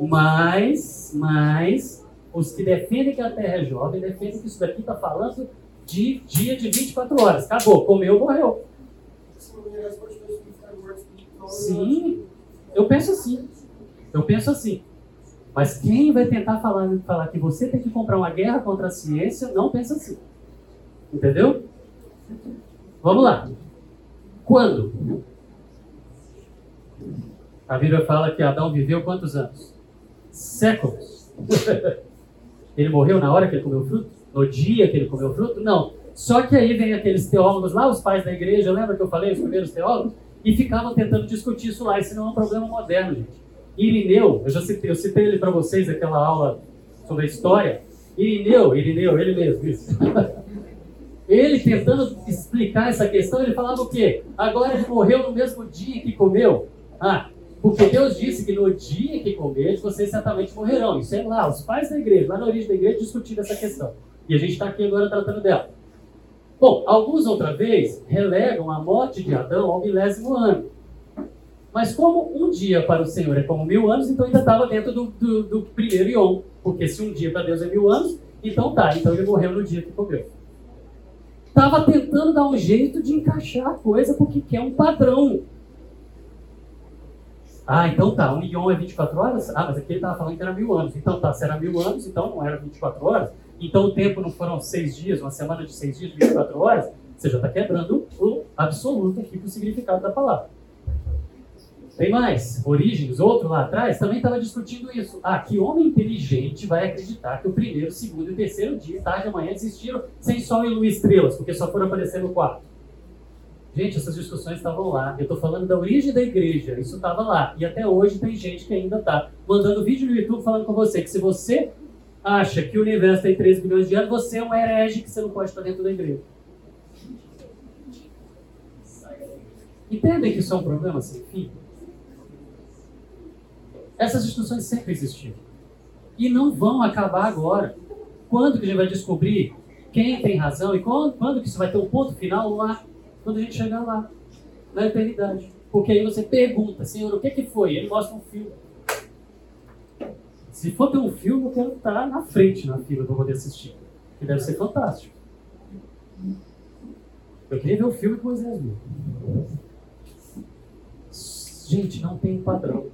Mas, mas, os que defendem que a Terra é jovem, defendem que isso daqui está falando de dia de 24 horas. Acabou, comeu, morreu. Sim, eu penso assim. Eu penso assim. Mas quem vai tentar falar, falar que você tem que comprar uma guerra contra a ciência, não pensa assim. Entendeu? Vamos lá. Quando? A Bíblia fala que Adão viveu quantos anos? Séculos. <laughs> ele morreu na hora que ele comeu fruto? No dia que ele comeu fruto? Não. Só que aí vem aqueles teólogos lá, os pais da igreja, lembra que eu falei, os primeiros teólogos? E ficavam tentando discutir isso lá. Isso não é um problema moderno, gente. Irineu, eu já citei, eu citei ele para vocês naquela aula sobre a história. Irineu, Irineu, ele mesmo, isso. <laughs> ele tentando explicar essa questão, ele falava o quê? Agora ele morreu no mesmo dia que comeu. Ah, porque Deus disse que no dia que comer, vocês certamente morrerão. Isso é lá, os pais da igreja, lá na origem da igreja, discutindo essa questão. E a gente está aqui agora tratando dela. Bom, alguns outra vez relegam a morte de Adão ao milésimo ano. Mas como um dia para o Senhor é como mil anos, então ainda estava dentro do, do, do, primeiro Ion. Porque se um dia para Deus é mil anos, então tá, então ele morreu no dia que comeu. Estava tentando dar um jeito de encaixar a coisa porque quer um padrão. Ah, então tá, um Ion é 24 horas? Ah, mas aqui ele estava falando que era mil anos. Então tá, se era mil anos, então não era 24 horas. Então o tempo não foram seis dias, uma semana de seis dias, 24 horas. Você já está quebrando o absoluto aqui para o significado da palavra. Tem mais. Origens, outro lá atrás, também estava discutindo isso. Ah, que homem inteligente vai acreditar que o primeiro, segundo e terceiro dia, tarde e manhã, existiram sem sol e lua e estrelas, porque só foram aparecer no quarto. Gente, essas discussões estavam lá. Eu estou falando da origem da igreja. Isso estava lá. E até hoje tem gente que ainda está mandando vídeo no YouTube falando com você que se você acha que o universo tem 3 bilhões de anos, você é um herege que você não pode estar dentro da igreja. Entendem que isso é um problema sem fim? Essas discussões sempre existiram. E não vão acabar agora. Quando que a gente vai descobrir quem tem razão e quando, quando que isso vai ter um ponto final lá? Quando a gente chegar lá, na eternidade. Porque aí você pergunta, Senhor, o que, que foi? Ele mostra um filme. Se for ter um filme, eu quero estar na frente na fila para poder assistir. Que deve ser fantástico. Eu queria ver o filme com Moisés viu. Gente, não tem padrão.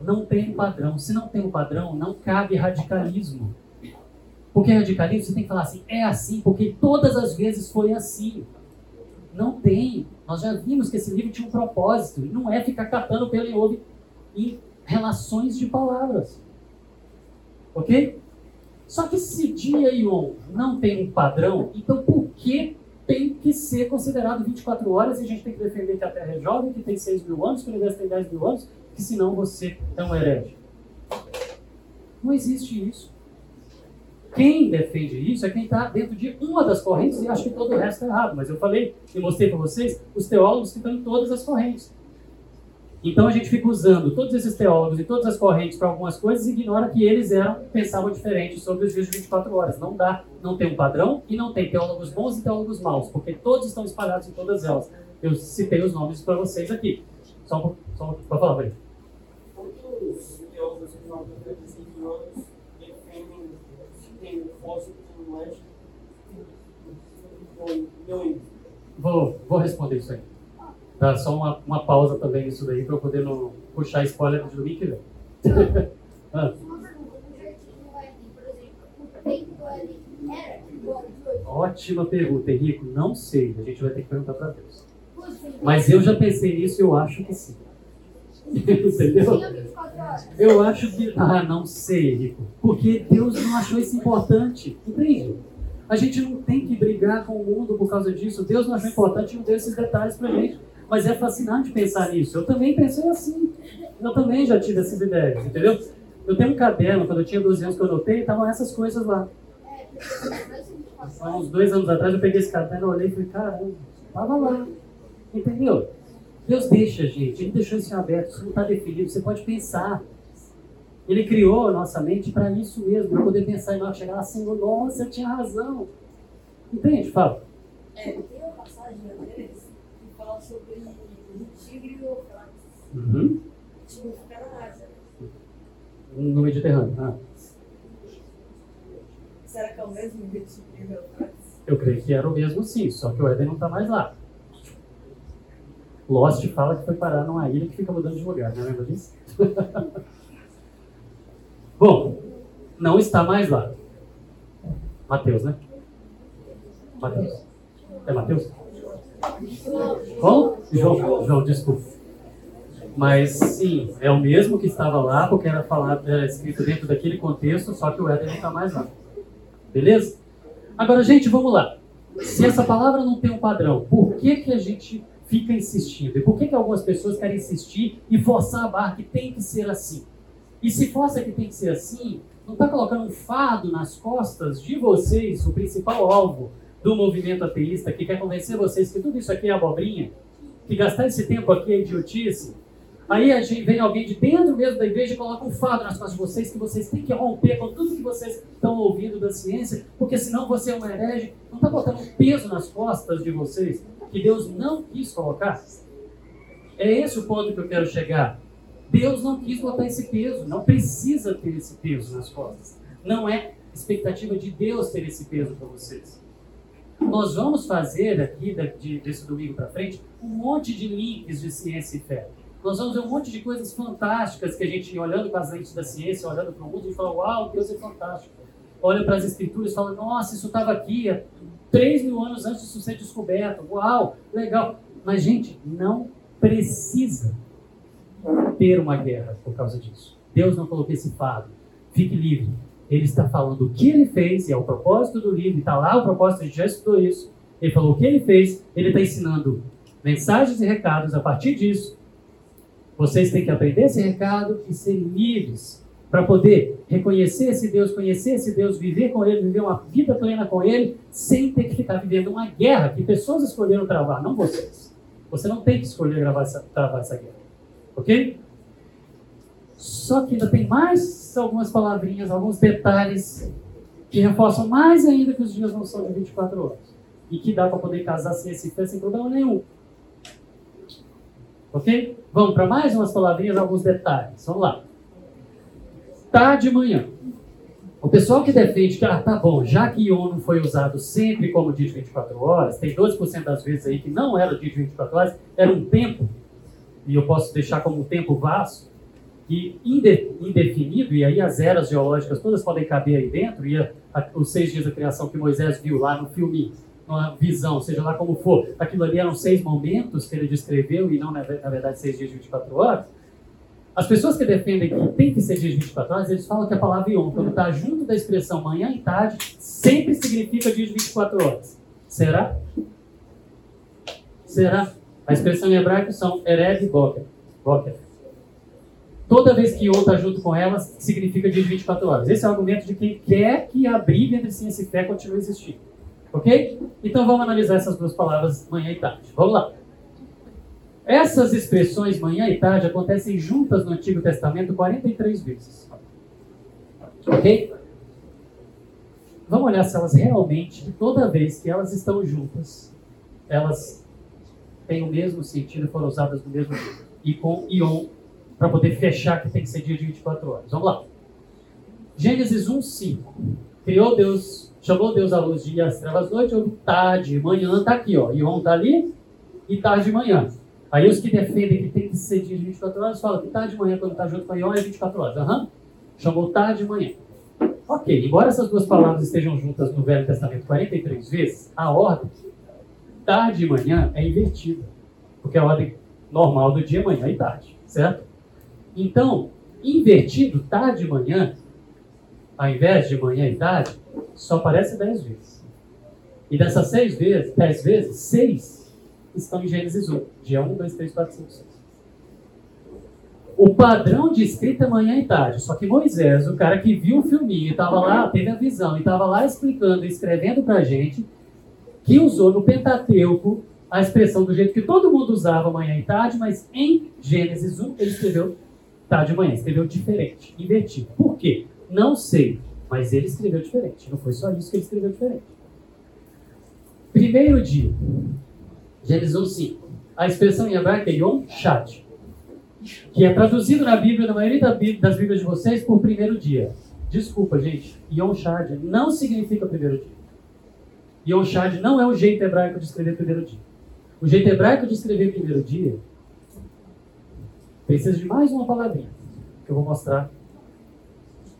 Não tem padrão. Se não tem um padrão, não cabe radicalismo. Porque radicalismo você tem que falar assim, é assim, porque todas as vezes foi assim. Não tem. Nós já vimos que esse livro tinha um propósito. E não é ficar catando pelo e ouve em relações de palavras. Ok? Só que se dia e on não tem um padrão, então por que tem que ser considerado 24 horas e a gente tem que defender que a Terra é jovem, que tem 6 mil anos, que o universo tem 10 mil anos, que senão você é um herege? Não existe isso. Quem defende isso é quem está dentro de uma das correntes e acha que todo o resto está errado. Mas eu falei e mostrei para vocês os teólogos que estão em todas as correntes. Então a gente fica usando todos esses teólogos e todas as correntes para algumas coisas e ignora que eles eram pensavam diferente sobre os dias de 24 horas. Não dá, não tem um padrão e não tem teólogos bons e teólogos maus, porque todos estão espalhados em todas elas. Eu citei os nomes para vocês aqui. Só, só para falar, Maria. Quantos teólogos que não anos defendem que tem fóssil no leste? Vou, vou responder isso aí. Dá só uma, uma pausa também nisso daí para eu poder não puxar spoiler do domingo que vem. <laughs> ah. Ótima pergunta, Henrico. Não sei, a gente vai ter que perguntar para Deus. Mas eu já pensei nisso e eu acho que sim. <laughs> Entendeu? Eu acho que. Ah, não sei, Henrico. Porque Deus não achou isso importante. Entende? A gente não tem que brigar com o mundo por causa disso. Deus não achou importante e não deu esses detalhes pra gente. Mas é fascinante pensar nisso. Eu também pensei assim. Eu também já tive essas ideias, entendeu? Eu tenho um caderno, quando eu tinha 12 anos que eu anotei, estavam essas coisas lá. Há uns dois anos atrás eu peguei esse caderno, olhei e falei, caramba, estava lá. Entendeu? Deus deixa, gente. Ele deixou isso em aberto. Isso não está definido. Você pode pensar. Ele criou a nossa mente para isso mesmo, para poder pensar e nós chegar lá, Senhor, nossa, eu tinha razão. Entende? Fala. É, tem uma passagem vezes fala sobre o tigre e o. Uhum. Tigre fica na Ásia. No Mediterrâneo. Ah. Será que é o mesmo tigre e o? Eu creio que era o mesmo sim, só que o Éden não está mais lá. Lost fala que foi parar numa ilha que fica mudando de lugar, não lembra disso? <laughs> Bom, não está mais lá. Mateus, né? Mateus. É Mateus? Como? João, João, desculpa. Mas sim, é o mesmo que estava lá, porque era falado, era escrito dentro daquele contexto, só que o Éden não está mais lá. Beleza? Agora, gente, vamos lá. Se essa palavra não tem um padrão, por que, que a gente fica insistindo? E por que, que algumas pessoas querem insistir e forçar a barra que tem que ser assim? E se força que tem que ser assim, não está colocando um fardo nas costas de vocês, o principal alvo, do movimento ateísta que quer convencer vocês que tudo isso aqui é abobrinha, que gastar esse tempo aqui é idiotice. Aí a gente, vem alguém de dentro mesmo da igreja e coloca um fardo nas costas de vocês, que vocês têm que romper com tudo que vocês estão ouvindo da ciência, porque senão você é um herege. Não está botando um peso nas costas de vocês que Deus não quis colocar? É esse o ponto que eu quero chegar. Deus não quis botar esse peso, não precisa ter esse peso nas costas. Não é expectativa de Deus ter esse peso para vocês. Nós vamos fazer aqui, desse domingo para frente, um monte de links de ciência e fé. Nós vamos ver um monte de coisas fantásticas que a gente, olhando para as lentes da ciência, olhando para o mundo, e fala: Uau, Deus é fantástico. Olha para as escrituras e fala: Nossa, isso estava aqui há 3 mil anos antes disso ser descoberto. Uau, legal. Mas, gente, não precisa ter uma guerra por causa disso. Deus não colocou esse fardo. Fique livre ele está falando o que ele fez, e é o propósito do livro, está lá o propósito, a gente já estudou isso. Ele falou o que ele fez, ele está ensinando mensagens e recados a partir disso. Vocês têm que aprender esse recado e ser livres para poder reconhecer esse Deus, conhecer esse Deus, viver com ele, viver uma vida plena com ele, sem ter que ficar vivendo uma guerra que pessoas escolheram travar, não vocês. Você não tem que escolher travar essa, travar essa guerra. Ok? Só que ainda tem mais algumas palavrinhas, alguns detalhes que reforçam mais ainda que os dias não são de 24 horas. E que dá para poder casar sem esse fé sem problema nenhum. Ok? Vamos para mais umas palavrinhas, alguns detalhes. Vamos lá. Tá de manhã. O pessoal que defende que, ah, tá bom, já que não foi usado sempre como dia de 24 horas, tem 12% das vezes aí que não era dia de 24 horas, era um tempo, e eu posso deixar como um tempo vasto, e indefinido, e aí as eras geológicas todas podem caber aí dentro, e a, a, os seis dias da criação que Moisés viu lá no filme numa visão, seja lá como for, aquilo ali eram seis momentos que ele descreveu e não, na verdade, seis dias de 24 horas, as pessoas que defendem que tem que ser dias de 24 horas, eles falam que a palavra Yom, quando está junto da expressão manhã e tarde, sempre significa dias de 24 horas. Será? Será? A expressão em hebraico são Erev e Boker. Boker. Toda vez que Yom está junto com elas, significa dias de 24 horas. Esse é o argumento de quem quer que a briga entre ciência e fé continue existindo. Ok? Então vamos analisar essas duas palavras manhã e tarde. Vamos lá. Essas expressões manhã e tarde acontecem juntas no Antigo Testamento 43 vezes. Ok? Vamos olhar se elas realmente, toda vez que elas estão juntas, elas têm o mesmo sentido, foram usadas do mesmo jeito. E com ion, para poder fechar que tem que ser dia de 24 horas. Vamos lá. Gênesis 1, 5. Criou Deus, chamou Deus à luz dia, às trevas, noite, ou tarde, manhã, está aqui, ó. Ion está ali e tarde, manhã. Aí os que defendem que tem que ser dia de 24 horas falam que tarde de manhã, quando está junto com Ion, é 24 horas. Uhum. Chamou tarde de manhã. Ok, embora essas duas palavras estejam juntas no Velho Testamento 43 vezes, a ordem tarde e manhã é invertida. Porque a ordem normal do dia é manhã e tarde, certo? Então, invertido, tarde e manhã, ao invés de manhã e tarde, só aparece 10 vezes. E dessas seis vezes, 10 vezes, seis estão em Gênesis 1, dia 1, 2, 3, 4, 5, 6. O padrão de escrita é manhã e tarde. Só que Moisés, o cara que viu o filminho, estava lá, teve a visão, e estava lá explicando, escrevendo para a gente, que usou no Pentateuco a expressão do jeito que todo mundo usava manhã e tarde, mas em Gênesis 1 ele escreveu tarde e manhã, escreveu diferente, invertido. Por quê? Não sei, mas ele escreveu diferente. Não foi só isso que ele escreveu diferente. Primeiro dia, Gênesis 1, 5. A expressão em hebraico é Yom Shat, que é traduzido na Bíblia, na maioria das Bíblias de vocês, por primeiro dia. Desculpa, gente. Yom Shad não significa primeiro dia. Yom Shad não é o jeito hebraico de escrever primeiro dia. O jeito hebraico de escrever primeiro dia precisa de mais uma palavrinha, que eu vou mostrar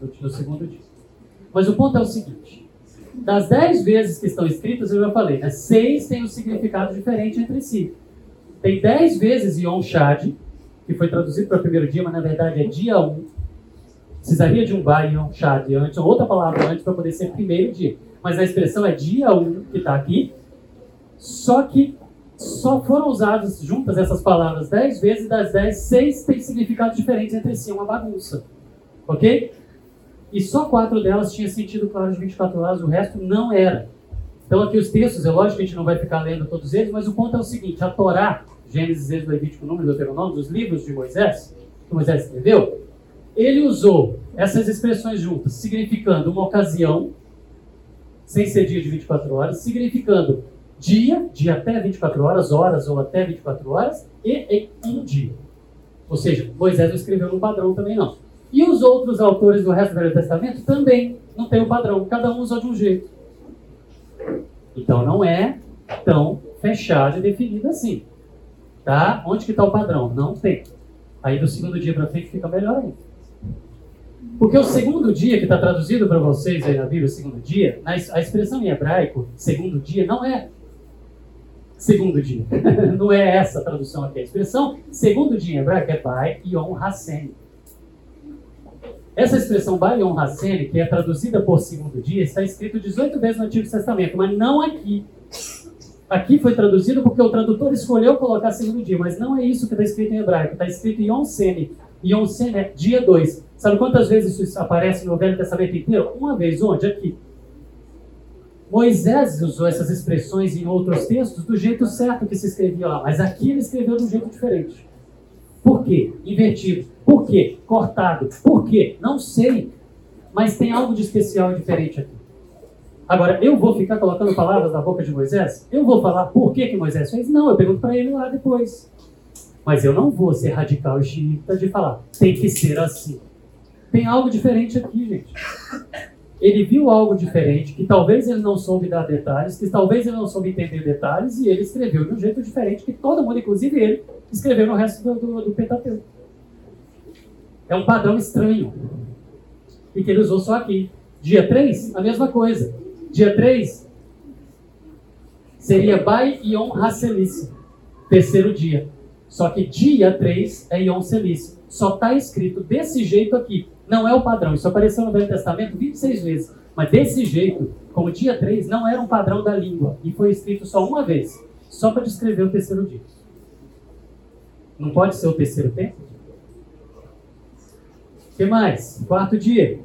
no, no segundo dia. Mas o ponto é o seguinte: das dez vezes que estão escritas, eu já falei, né? seis têm um significado diferente entre si. Tem dez vezes Yom Shad, que foi traduzido para o primeiro dia, mas na verdade é dia um. Precisaria de um bar Yom Shad antes, ou outra palavra antes, para poder ser primeiro dia. Mas a expressão é dia um, que está aqui. Só que só foram usadas juntas essas palavras dez vezes, das dez, seis têm significados diferentes entre si, é uma bagunça. Ok? E só quatro delas tinham sentido claro de 24 horas, o resto não era. Então aqui os textos, é lógico que a gente não vai ficar lendo todos eles, mas o ponto é o seguinte, a Torá, Gênesis, Êxodo, Levítico, Número, Deuteronômio, os livros de Moisés, que Moisés escreveu, ele usou essas expressões juntas, significando uma ocasião, sem ser dia de 24 horas, significando dia, de até 24 horas, horas ou até 24 horas, e em um dia. Ou seja, Moisés não escreveu no padrão também não. E os outros autores do resto do Velho Testamento também não tem um padrão, cada um usou de um jeito. Então não é tão fechado e definido assim. Tá? Onde que está o padrão? Não tem. Aí do segundo dia para frente fica melhor ainda. Porque o segundo dia, que está traduzido para vocês aí na Bíblia, segundo dia, a expressão em hebraico, segundo dia, não é segundo dia. <laughs> não é essa a tradução aqui. A expressão segundo dia em hebraico é Bai Yom Hasen. Essa expressão Balion Hassene, que é traduzida por segundo dia, está escrito 18 vezes no Antigo Testamento, mas não aqui. Aqui foi traduzido porque o tradutor escolheu colocar segundo dia, mas não é isso que está escrito em hebraico. Está escrito Yom Sene. Yom Sene é dia 2. Sabe quantas vezes isso aparece no Velho Testamento inteiro? Uma vez. Onde? Aqui. Moisés usou essas expressões em outros textos do jeito certo que se escrevia lá, mas aqui ele escreveu de um jeito diferente. Por quê? Invertido. Por quê? Cortado. Por quê? Não sei. Mas tem algo de especial e diferente aqui. Agora, eu vou ficar colocando palavras na boca de Moisés? Eu vou falar por que, que Moisés fez? Não, eu pergunto para ele lá depois. Mas eu não vou ser radical e xiita de falar, tem que ser assim. Tem algo diferente aqui, gente. Ele viu algo diferente, que talvez ele não soube dar detalhes, que talvez ele não soube entender detalhes, e ele escreveu de um jeito diferente que todo mundo, inclusive ele, escreveu no resto do, do, do Pentateuco. É um padrão estranho. E que ele usou só aqui. Dia 3, a mesma coisa. Dia 3, Seria Bai Yom Haselice, terceiro dia. Só que dia 3 é Yom Selice. Só está escrito desse jeito aqui. Não é o padrão. Isso apareceu no Velho Testamento 26 vezes. Mas desse jeito, como dia 3, não era um padrão da língua. E foi escrito só uma vez. Só para descrever o terceiro dia. Não pode ser o terceiro tempo? O que mais? Quarto dia.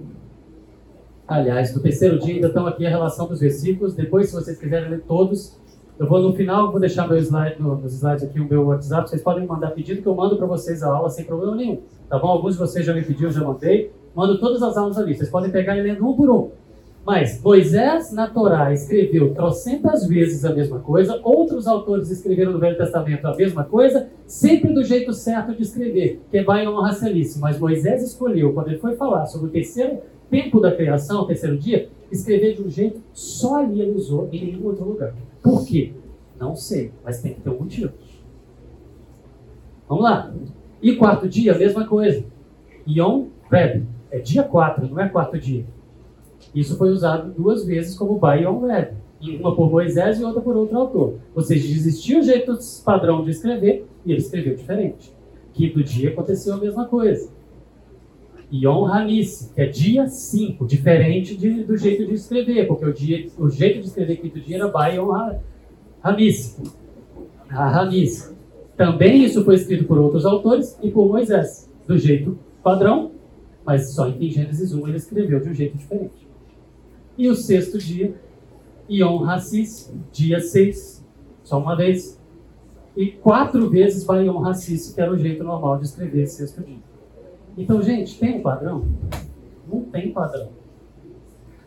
Aliás, no terceiro dia ainda estão aqui a relação dos versículos. Depois, se vocês quiserem ler todos, eu vou no final, vou deixar meu slide, no, nos slides aqui o meu WhatsApp. Vocês podem mandar pedido que eu mando para vocês a aula sem problema nenhum. Tá bom? Alguns de vocês já me pediram, já mandei. Mando todas as aulas ali. Vocês podem pegar e lendo um por um. Mas Moisés na Torá escreveu trocentas vezes a mesma coisa, outros autores escreveram no Velho Testamento a mesma coisa, sempre do jeito certo de escrever, que é Baion Racelíssimo. Mas Moisés escolheu, quando ele foi falar sobre o terceiro tempo da criação, terceiro dia, escrever de um jeito só ali ele usou, em nenhum outro lugar. Por quê? Não sei, mas tem que ter um motivo. Vamos lá. E quarto dia, mesma coisa. Yom Reb. É dia 4, não é quarto dia. Isso foi usado duas vezes como Bayon Red, uma por Moisés e outra por outro autor. Ou seja, existia o jeito padrão de escrever e ele escreveu diferente. Quinto dia aconteceu a mesma coisa. Yom que é dia 5, diferente de, do jeito de escrever, porque o, dia, o jeito de escrever quinto dia era Bayon Hanis. Hanis. Também isso foi escrito por outros autores e por Moisés, do jeito padrão, mas só em Gênesis 1 ele escreveu de um jeito diferente. E o sexto dia, Yom dia 6, só uma vez. E quatro vezes Yom Hassis, que era o jeito normal de escrever sexto dia. Então, gente, tem um padrão? Não tem padrão.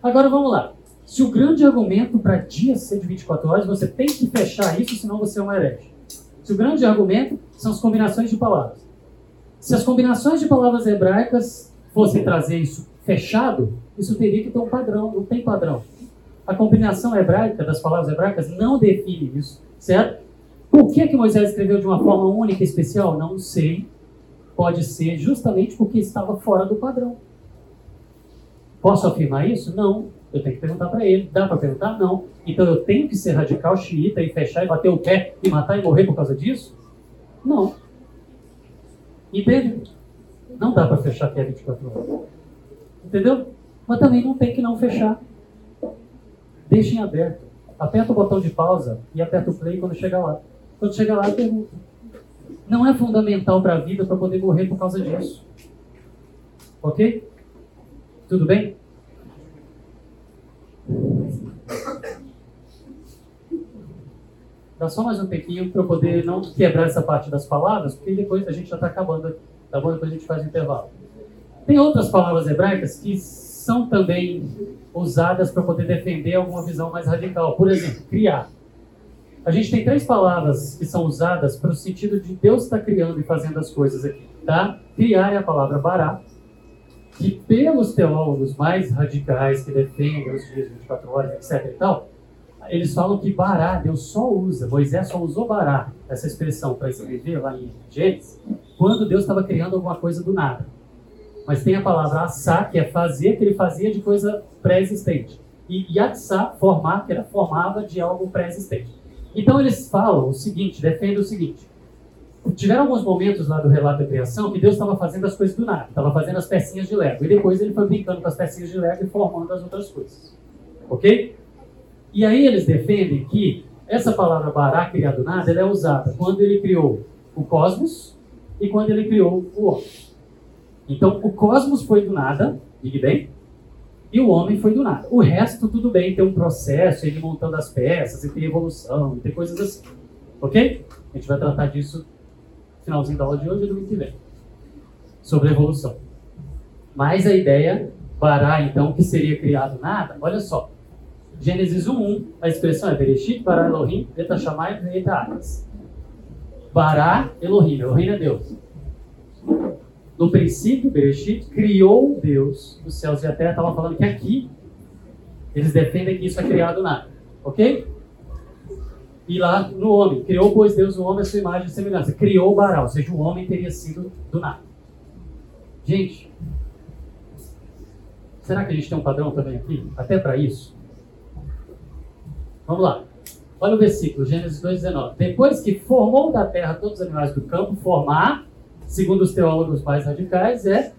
Agora vamos lá. Se o grande argumento para dia ser de 24 horas, você tem que fechar isso, senão você é um herege. Se o grande argumento são as combinações de palavras. Se as combinações de palavras hebraicas fossem trazer isso fechado, isso teria que ter um padrão, não tem padrão. A combinação hebraica, das palavras hebraicas, não define isso, certo? Por que, que Moisés escreveu de uma forma única e especial? Não sei. Pode ser justamente porque estava fora do padrão. Posso afirmar isso? Não. Eu tenho que perguntar para ele. Dá para perguntar? Não. Então eu tenho que ser radical xiita e fechar e bater o pé e matar e morrer por causa disso? Não. Entende? Não dá para fechar até 24 horas. Entendeu? Mas também não tem que não fechar. Deixem aberto. Aperta o botão de pausa e aperta o play quando chegar lá. Quando chegar lá, pergunta. Não é fundamental para a vida para poder morrer por causa disso. Ok? Tudo bem? Dá só mais um tempinho para eu poder não quebrar essa parte das palavras, porque depois a gente já está acabando. Tá bom? Depois a gente faz o intervalo. Tem outras palavras hebraicas que são também usadas para poder defender alguma visão mais radical. Por exemplo, criar. A gente tem três palavras que são usadas para o sentido de Deus estar tá criando e fazendo as coisas aqui. Tá? Criar é a palavra bará, que pelos teólogos mais radicais que defendem os dias 24 horas, etc e tal, eles falam que bará, Deus só usa, Moisés só usou bará, essa expressão, para escrever lá em Gênesis, quando Deus estava criando alguma coisa do nada. Mas tem a palavra assar, que é fazer, que ele fazia de coisa pré-existente. E yatsá, formar, que era formava de algo pré-existente. Então eles falam o seguinte, defendem o seguinte. Tiveram alguns momentos lá do relato da criação que Deus estava fazendo as coisas do nada, estava fazendo as pecinhas de Lego. E depois ele foi brincando com as pecinhas de Lego e formando as outras coisas. Ok? E aí eles defendem que essa palavra bará, criar do nada, ela é usada quando ele criou o cosmos e quando ele criou o homem. Então, o cosmos foi do nada, Big Bang, e o homem foi do nada. O resto, tudo bem, tem um processo, ele montando as peças, e tem evolução, e tem coisas assim. Ok? A gente vai tratar disso no finalzinho da aula de hoje e do que vem. Sobre evolução. Mas a ideia, Bará, então, que seria criado nada, olha só. Gênesis 1.1, a expressão é Bereshit, Bará Elohim, Eta Shammai, Eta Ares. Bará Elohim, Elohim é Deus. No princípio, Bereshit, criou Deus os céus e a terra. Estava falando que aqui eles defendem que isso é criado nada. Ok? E lá no homem, criou, pois Deus o homem a sua imagem e semelhança. Criou o Bará, ou seja, o homem teria sido do nada. Gente, será que a gente tem um padrão também aqui? Até para isso? Vamos lá. Olha o versículo, Gênesis 2,19. Depois que formou da terra todos os animais do campo, formar, segundo os teólogos mais radicais, é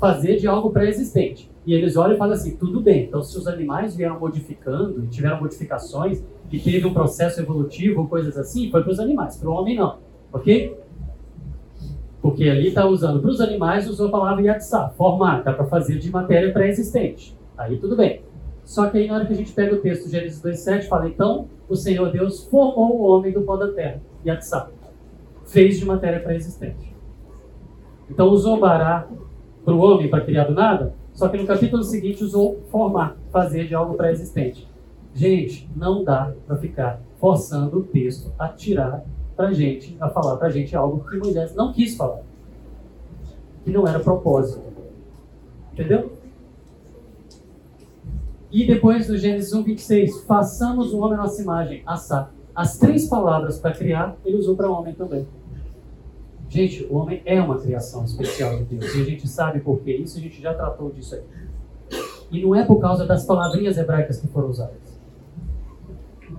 fazer de algo pré-existente. E eles olham e falam assim: tudo bem, então se os animais vieram modificando, tiveram modificações, e teve um processo evolutivo, coisas assim, foi para os animais, para o homem não. Ok? Porque ali está usando para os animais, usou a palavra yatsá, formar, dá para fazer de matéria pré-existente. Aí tudo bem. Só que aí na hora que a gente pega o texto de Gênesis 2,7, fala, então o Senhor Deus formou o homem do pó da terra, yatsá. Fez de matéria pré-existente. Então usou bará para o homem para criar do nada, só que no capítulo seguinte usou formar, fazer de algo pré-existente. Gente, não dá para ficar forçando o texto a tirar para gente, a falar para gente algo que Moisés não quis falar, que não era propósito. Entendeu? E depois do Gênesis 1, 26, façamos o homem nossa imagem, assar. As três palavras para criar, ele usou para homem também. Gente, o homem é uma criação especial de Deus. E a gente sabe por quê. Isso a gente já tratou disso aí. E não é por causa das palavrinhas hebraicas que foram usadas.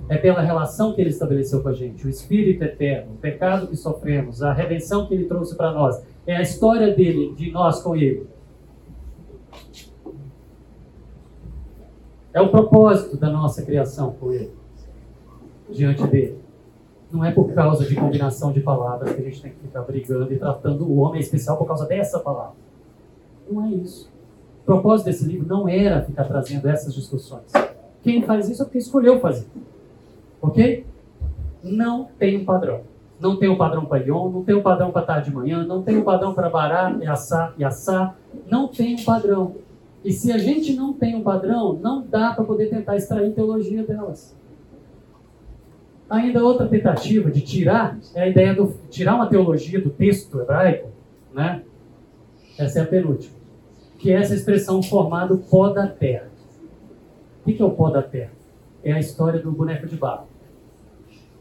É pela relação que ele estabeleceu com a gente, o Espírito eterno, o pecado que sofremos, a redenção que ele trouxe para nós. É a história dele, de nós com ele. É o propósito da nossa criação com ele, diante dele. Não é por causa de combinação de palavras que a gente tem que ficar brigando e tratando o homem especial por causa dessa palavra. Não é isso. O propósito desse livro não era ficar trazendo essas discussões. Quem faz isso é porque escolheu fazer. Ok? Não tem um padrão. Não tem um padrão para Ion, não tem um padrão para tarde de manhã, não tem um padrão para Bará e Assá e Assá. Não tem um padrão. E se a gente não tem um padrão, não dá para poder tentar extrair teologia delas. Ainda outra tentativa de tirar é a ideia de tirar uma teologia do texto hebraico, né? Essa é a penúltima. Que é essa expressão formada pó da terra. O que é o pó da terra? É a história do boneco de barro.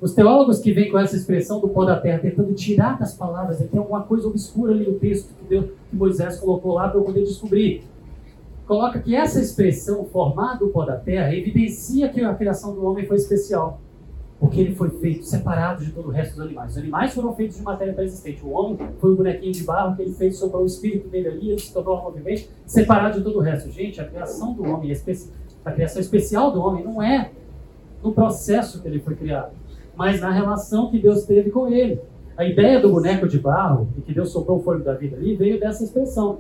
Os teólogos que vêm com essa expressão do pó da terra, tentando tirar das palavras, tem alguma coisa obscura ali no texto que, Deus, que Moisés colocou lá para eu poder descobrir. Coloca que essa expressão, formada do pó da terra, evidencia que a criação do homem foi especial. Porque ele foi feito separado de todo o resto dos animais. Os animais foram feitos de matéria pré-existente. O homem foi um bonequinho de barro que ele fez, sobrou o espírito dele ali, ele se tornou alma vivente, separado de todo o resto. Gente, a criação do homem, a criação especial do homem, não é no processo que ele foi criado mas na relação que Deus teve com ele. A ideia do boneco de barro, e que Deus soprou o fôlego da vida ali, veio dessa expressão.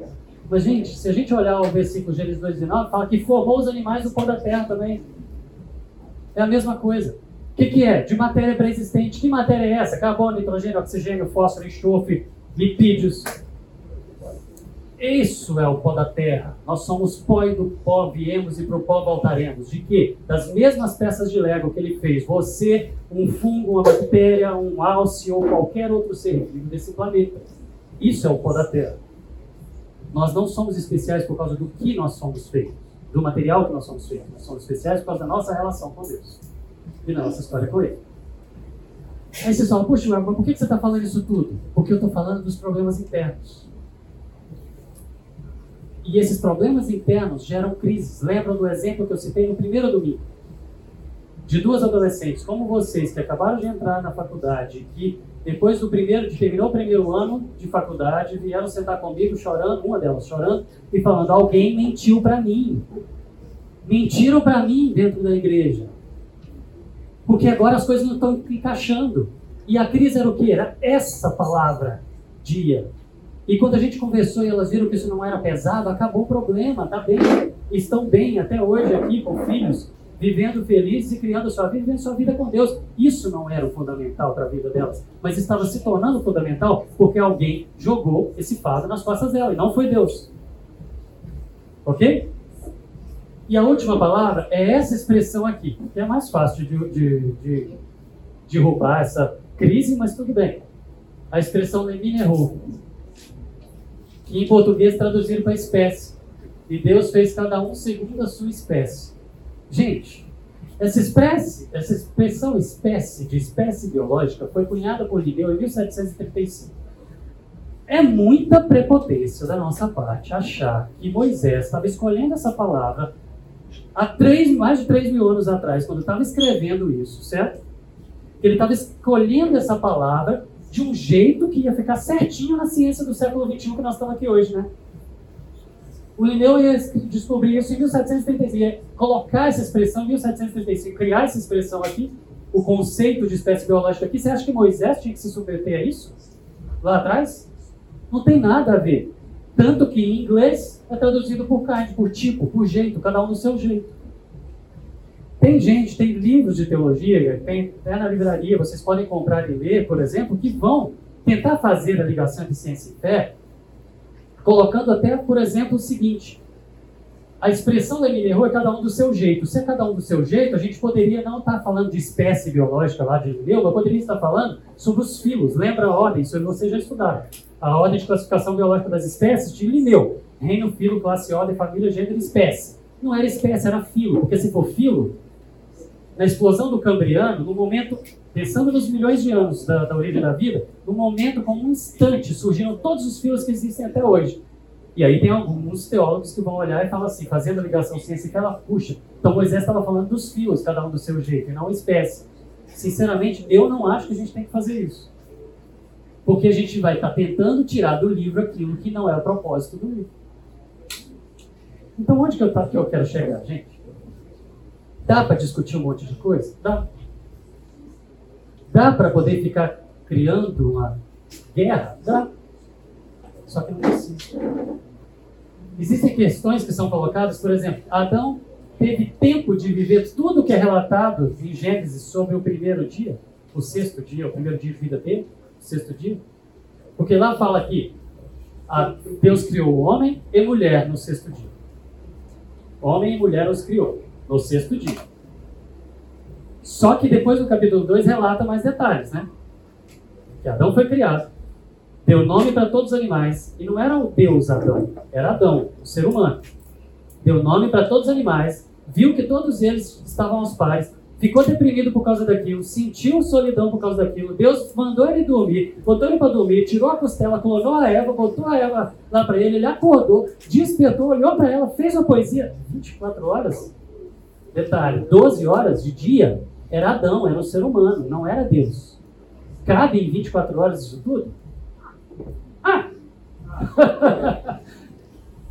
Mas, gente, se a gente olhar o versículo Gênesis 2,19, fala que formou os animais do pó da terra também. É a mesma coisa. O que, que é? De matéria pré-existente. Que matéria é essa? Carbono, nitrogênio, oxigênio, fósforo, enxofre, lipídios, isso é o pó da terra. Nós somos pó e do pó viemos e para o pó voltaremos. De quê? Das mesmas peças de Lego que ele fez. Você, um fungo, uma bactéria, um alce ou qualquer outro ser vivo desse planeta. Isso é o pó da terra. Nós não somos especiais por causa do que nós somos feitos, do material que nós somos feitos. Nós somos especiais por causa da nossa relação com Deus e da nossa história com Ele. Aí você fala, puxa, mas por que você está falando isso tudo? Porque eu estou falando dos problemas internos. E esses problemas internos geram crises. Lembram do exemplo que eu citei no primeiro domingo? De duas adolescentes como vocês, que acabaram de entrar na faculdade, que depois do primeiro, de terminou o primeiro ano de faculdade, vieram sentar comigo chorando, uma delas chorando, e falando: alguém mentiu para mim. Mentiram para mim dentro da igreja. Porque agora as coisas não estão encaixando. E a crise era o que? Era essa palavra, dia. E quando a gente conversou e elas viram que isso não era pesado, acabou o problema, tá bem. Estão bem até hoje aqui com filhos, vivendo felizes e criando sua vida, vivendo sua vida com Deus. Isso não era o fundamental para a vida delas, mas estava se tornando fundamental porque alguém jogou esse fardo nas costas dela e não foi Deus. Ok? E a última palavra é essa expressão aqui, que é mais fácil de, de, de, de roubar essa crise, mas tudo bem. A expressão Leminerou que em português traduziram para espécie. E Deus fez cada um segundo a sua espécie. Gente, essa espécie, essa expressão espécie, de espécie biológica, foi cunhada por Linneu em 1735. É muita prepotência da nossa parte achar que Moisés estava escolhendo essa palavra há três, mais de 3 mil anos atrás, quando estava escrevendo isso, certo? ele estava escolhendo essa palavra de um jeito que ia ficar certinho na ciência do século XXI que nós estamos aqui hoje, né? O Linneu ia descobrir isso em 1735, ia colocar essa expressão em 1735, criar essa expressão aqui, o conceito de espécie biológica aqui. Você acha que Moisés tinha que se submeter a isso? Lá atrás? Não tem nada a ver. Tanto que em inglês é traduzido por kind, por tipo, por jeito, cada um do seu jeito. Tem gente, tem livros de teologia, tem até na livraria, vocês podem comprar e ler, por exemplo, que vão tentar fazer a ligação entre ciência e fé colocando até, por exemplo, o seguinte: a expressão da Minerro é cada um do seu jeito. Se é cada um do seu jeito, a gente poderia não estar falando de espécie biológica lá de Linneu, mas poderia estar falando sobre os filos. Lembra a ordem? Isso vocês já estudaram. A ordem de classificação biológica das espécies de Linneu. Reino, filo, classe, ordem, família, gênero e espécie. Não era espécie, era filo. Porque se for filo, na explosão do Cambriano, no momento, pensando nos milhões de anos da, da origem da vida, no momento, como um instante, surgiram todos os fios que existem até hoje. E aí tem alguns teólogos que vão olhar e falam assim, fazendo a ligação que ela puxa. Então Moisés estava falando dos fios, cada um do seu jeito, e não espécie. Sinceramente, eu não acho que a gente tem que fazer isso. Porque a gente vai estar tá tentando tirar do livro aquilo que não é o propósito do livro. Então onde que eu, tá, que eu quero chegar, gente? Dá para discutir um monte de coisa? Dá. Dá para poder ficar criando uma guerra? Dá. Só que não precisa. Existem questões que são colocadas, por exemplo, Adão teve tempo de viver tudo o que é relatado em Gênesis sobre o primeiro dia, o sexto dia, o primeiro dia de vida dele, sexto dia. Porque lá fala que Deus criou o homem e mulher no sexto dia. Homem e mulher os criou no sexto dia. Só que depois do capítulo 2 relata mais detalhes, né? Que Adão foi criado, deu nome para todos os animais, e não era o Deus Adão, era Adão, o ser humano. Deu nome para todos os animais, viu que todos eles estavam aos pares, ficou deprimido por causa daquilo, sentiu solidão por causa daquilo. Deus mandou ele dormir, botou ele para dormir, tirou a costela, clonou a Eva, botou a Eva lá para ele, ele acordou, despertou, olhou para ela, fez uma poesia. 24 horas? Detalhe, 12 horas de dia era Adão, era um ser humano, não era Deus. Cabe em 24 horas isso tudo? Ah! <laughs>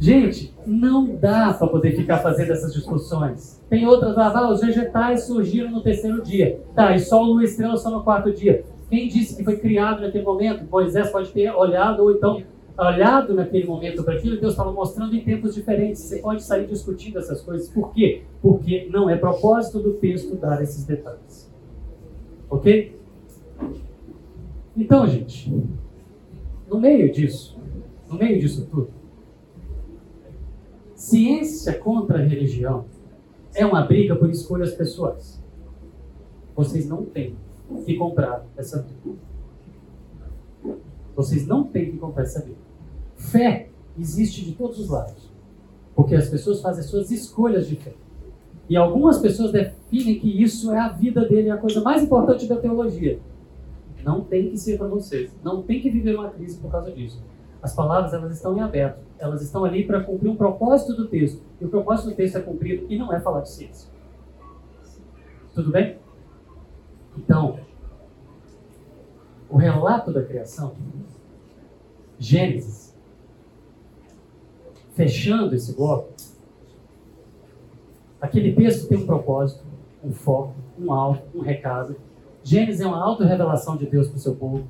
Gente, não dá para poder ficar fazendo essas discussões. Tem outras lá, ah, os vegetais surgiram no terceiro dia. Tá, e Sol, Lua e Estrela só no quarto dia. Quem disse que foi criado naquele momento? Moisés pode ter olhado, ou então olhado naquele momento para aquilo, Deus estava mostrando em tempos diferentes. Você pode sair discutindo essas coisas. Por quê? Porque não é propósito do texto dar esses detalhes. Ok? Então, gente, no meio disso, no meio disso tudo, ciência contra religião é uma briga por escolhas pessoais. Vocês não têm que comprar essa briga. Vocês não têm que comprar essa Bíblia. Fé existe de todos os lados. Porque as pessoas fazem suas escolhas de fé. E algumas pessoas definem que isso é a vida dele, é a coisa mais importante da teologia. Não tem que ser para vocês. Não tem que viver uma crise por causa disso. As palavras elas estão em aberto. Elas estão ali para cumprir um propósito do texto. E o propósito do texto é cumprido e não é falar de ciência. Tudo bem? Então, o relato da criação, Gênesis, fechando esse bloco, aquele texto tem um propósito, um foco, um alvo, um recado. Gênesis é uma auto-revelação de Deus para o seu povo,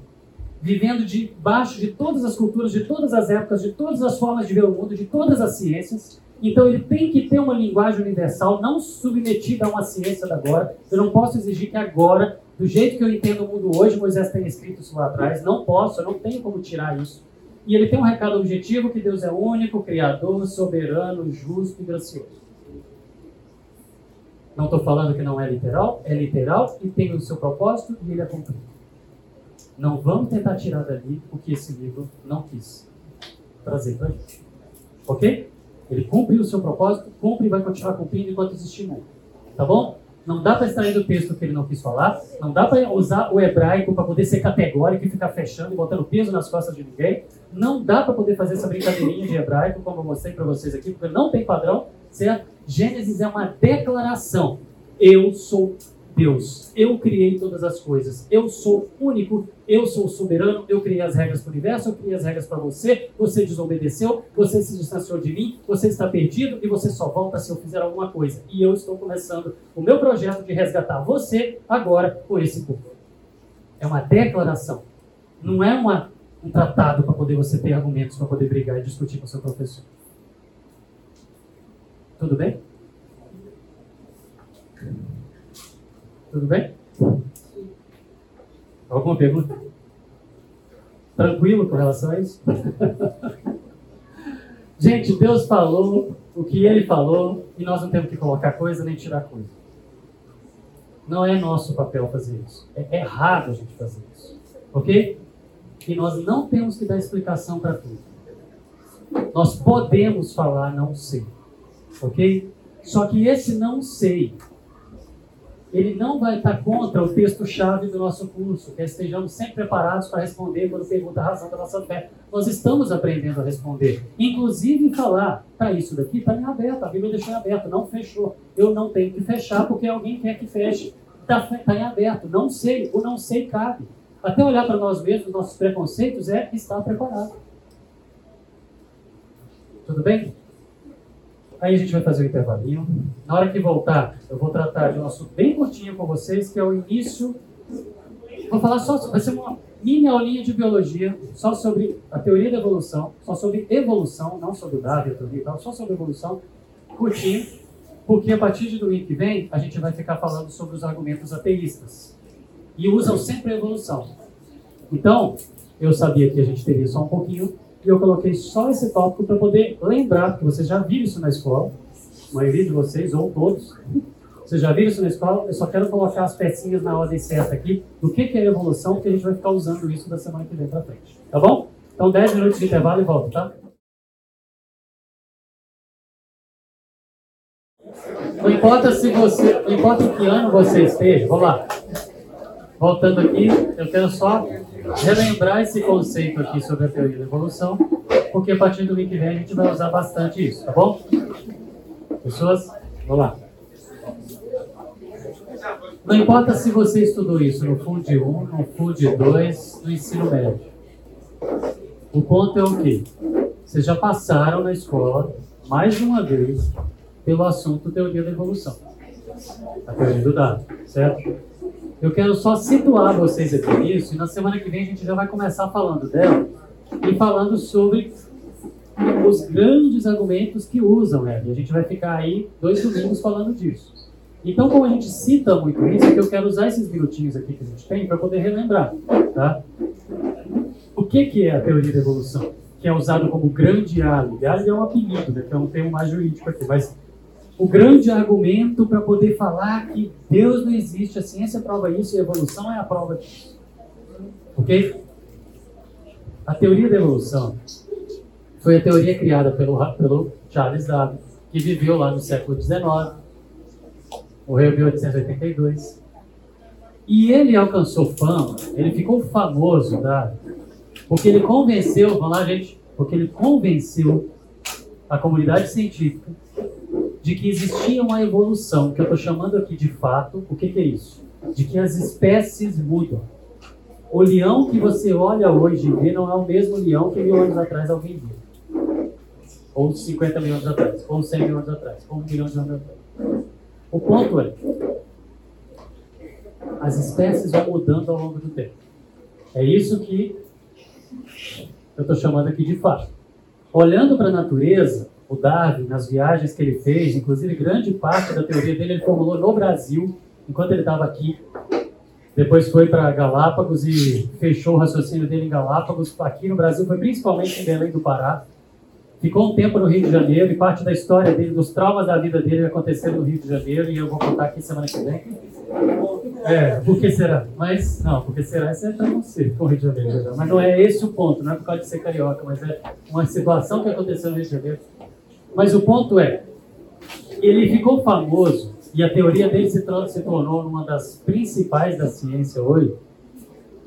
vivendo debaixo de todas as culturas, de todas as épocas, de todas as formas de ver o mundo, de todas as ciências. Então ele tem que ter uma linguagem universal, não submetida a uma ciência da agora. Eu não posso exigir que agora do jeito que eu entendo o mundo hoje, Moisés tem escrito isso lá atrás, não posso, eu não tenho como tirar isso. E ele tem um recado objetivo que Deus é único, criador, soberano, justo e gracioso. Não estou falando que não é literal, é literal e tem o seu propósito e ele é cumprido. Não vamos tentar tirar dali o que esse livro não quis trazer para a gente. Ok? Ele cumpriu o seu propósito, cumpre e vai continuar cumprindo enquanto existir mundo. Tá bom? Não dá para extrair do texto que ele não quis falar. Não dá para usar o hebraico para poder ser categórico e ficar fechando e botando peso nas costas de ninguém. Não dá para poder fazer essa brincadeirinha de hebraico, como eu mostrei para vocês aqui, porque não tem padrão, certo? Gênesis é uma declaração. Eu sou Deus. Eu criei todas as coisas. Eu sou único, eu sou soberano, eu criei as regras para o universo, eu criei as regras para você, você desobedeceu, você se distanciou de mim, você está perdido e você só volta se eu fizer alguma coisa. E eu estou começando o meu projeto de resgatar você agora por esse povo. É uma declaração. Não é uma, um tratado para poder você ter argumentos para poder brigar e discutir com seu professor. Tudo bem? Tudo bem? Alguma pergunta? Tranquilo com relação a isso? <laughs> Gente, Deus falou o que Ele falou e nós não temos que colocar coisa nem tirar coisa. Não é nosso papel fazer isso. É errado a gente fazer isso. Ok? E nós não temos que dar explicação para tudo. Nós podemos falar não sei. Ok? Só que esse não sei ele não vai estar contra o texto-chave do nosso curso, que estejamos sempre preparados para responder quando pergunta a razão da nossa fé. Nós estamos aprendendo a responder. Inclusive falar, para isso daqui está em aberto, a Bíblia deixou em aberto, não fechou. Eu não tenho que fechar porque alguém quer que feche. Está tá em aberto, não sei, o não sei cabe. Até olhar para nós mesmos, nossos preconceitos, é estar preparado. Tudo bem? Aí a gente vai fazer o intervalinho. Na hora que voltar, eu vou tratar de um assunto bem curtinho com vocês, que é o início. Vou falar só, vai ser uma mini aulinha de biologia, só sobre a teoria da evolução, só sobre evolução, não sobre Darwin, e tal, só sobre evolução, curtinho, porque a partir de domingo que vem, a gente vai ficar falando sobre os argumentos ateístas. E usam sempre a evolução. Então, eu sabia que a gente teria só um pouquinho, e eu coloquei só esse tópico para poder lembrar, porque vocês já viram isso na escola, a maioria de vocês, ou todos, vocês já viram isso na escola, eu só quero colocar as pecinhas na ordem certa aqui, do que, que é evolução, que a gente vai ficar usando isso da semana que vem para frente. Tá bom? Então 10 minutos de intervalo e volta, tá? Não importa se você, não importa que ano você esteja, vamos lá. Voltando aqui, eu quero só relembrar esse conceito aqui sobre a teoria da evolução, porque a partir do que vem a gente vai usar bastante isso, tá bom? Pessoas, vamos lá. Não importa se você estudou isso no FUD 1, no FUD 2, no ensino médio. O ponto é o quê? Vocês já passaram na escola, mais uma vez, pelo assunto teoria da evolução. A teoria do dado, certo? Eu quero só situar vocês aqui nisso, e na semana que vem a gente já vai começar falando dela e falando sobre os grandes argumentos que usam ela. E a gente vai ficar aí dois domingos falando disso. Então, como a gente cita muito isso, é que eu quero usar esses minutinhos aqui que a gente tem para poder relembrar. Tá? O que, que é a teoria da evolução? Que é usado como grande álibi. Álibi é um apelido, né, que é um mais jurídico aqui, mas o grande argumento para poder falar que Deus não existe, a ciência prova isso e a evolução é a prova disso. Ok? A teoria da evolução foi a teoria criada pelo, pelo Charles Darwin, que viveu lá no século XIX, morreu em 1882. E ele alcançou fama, ele ficou famoso, Darwin, porque ele convenceu, vamos lá, gente, porque ele convenceu a comunidade científica de que existia uma evolução, que eu estou chamando aqui de fato, o que, que é isso? De que as espécies mudam. O leão que você olha hoje e vê não é o mesmo leão que mil anos atrás alguém viu. Ou 50 mil anos atrás, ou 100 mil anos atrás, ou um milhão de anos atrás. O ponto é, as espécies vão mudando ao longo do tempo. É isso que eu estou chamando aqui de fato. Olhando para a natureza, o Darwin, nas viagens que ele fez, inclusive grande parte da teoria dele ele formulou no Brasil, enquanto ele estava aqui. Depois foi para Galápagos e fechou o raciocínio dele em Galápagos. Aqui no Brasil foi principalmente em Belém do Pará. Ficou um tempo no Rio de Janeiro e parte da história dele, dos traumas da vida dele aconteceram no Rio de Janeiro e eu vou contar aqui semana que vem. É, por que será? Mas, não, porque será isso é para você, com o Rio de Janeiro. Mas não é esse o ponto, não é por causa de ser carioca, mas é uma situação que aconteceu no Rio de Janeiro mas o ponto é, ele ficou famoso e a teoria dele se, se tornou uma das principais da ciência hoje,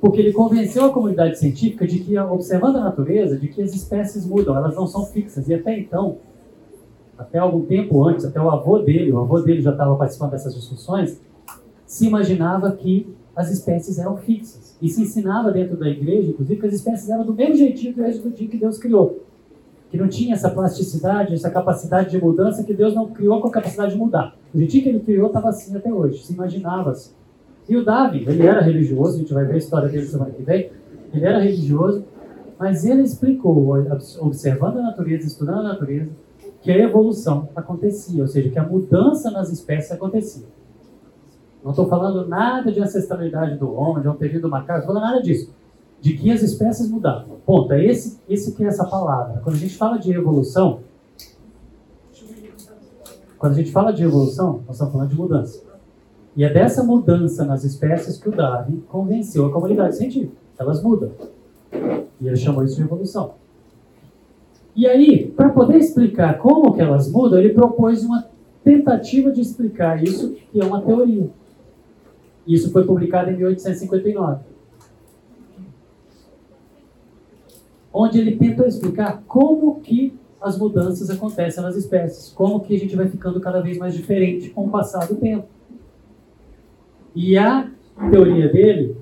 porque ele convenceu a comunidade científica de que, observando a natureza, de que as espécies mudam, elas não são fixas. E até então, até algum tempo antes, até o avô dele, o avô dele já estava participando dessas discussões, se imaginava que as espécies eram fixas. E se ensinava dentro da igreja, inclusive, que as espécies eram do mesmo jeitinho que o dia que Deus criou. Que não tinha essa plasticidade, essa capacidade de mudança que Deus não criou com a capacidade de mudar. O jeitinho que ele criou estava assim até hoje, se imaginava assim. E o Davi, ele era religioso, a gente vai ver a história dele semana que vem. Ele era religioso, mas ele explicou, observando a natureza, estudando a natureza, que a evolução acontecia, ou seja, que a mudança nas espécies acontecia. Não estou falando nada de ancestralidade do homem, de um período macaco, não estou falando nada disso. De que as espécies mudavam. Ponto. É esse, esse que é essa palavra. Quando a gente fala de evolução, quando a gente fala de evolução, nós estamos falando de mudança. E é dessa mudança nas espécies que o Darwin convenceu a comunidade científica. Elas mudam. E ele chamou isso de evolução. E aí, para poder explicar como que elas mudam, ele propôs uma tentativa de explicar isso, que é uma teoria. Isso foi publicado em 1859. Onde ele tentou explicar como que as mudanças acontecem nas espécies, como que a gente vai ficando cada vez mais diferente com o passar do tempo. E a teoria dele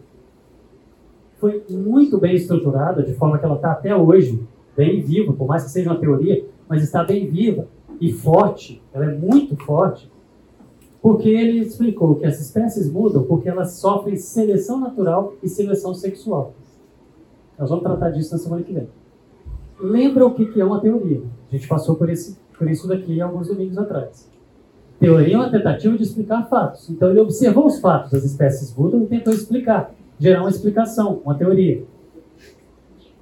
foi muito bem estruturada, de forma que ela está até hoje bem viva, por mais que seja uma teoria, mas está bem viva e forte, ela é muito forte, porque ele explicou que as espécies mudam porque elas sofrem seleção natural e seleção sexual. Nós vamos tratar disso na semana que vem. Lembra o que é uma teoria? A gente passou por, esse, por isso daqui alguns domingos atrás. Teoria é uma tentativa de explicar fatos. Então ele observou os fatos das espécies mudam e tentou explicar, gerar uma explicação, uma teoria.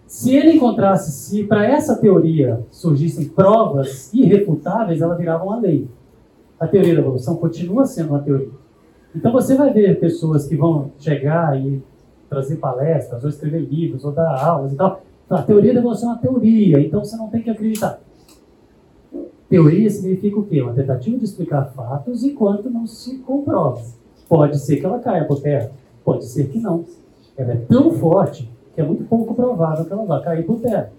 Se ele encontrasse, se para essa teoria surgissem provas irrefutáveis, ela virava uma lei. A teoria da evolução continua sendo uma teoria. Então você vai ver pessoas que vão chegar e trazer palestras, ou escrever livros, ou dar aulas e tal. A teoria da evolução é uma teoria, então você não tem que acreditar. Teoria significa o quê? Uma tentativa de explicar fatos enquanto não se comprova. Pode ser que ela caia por terra, pode ser que não. Ela é tão forte que é muito pouco provável que ela vá cair por terra.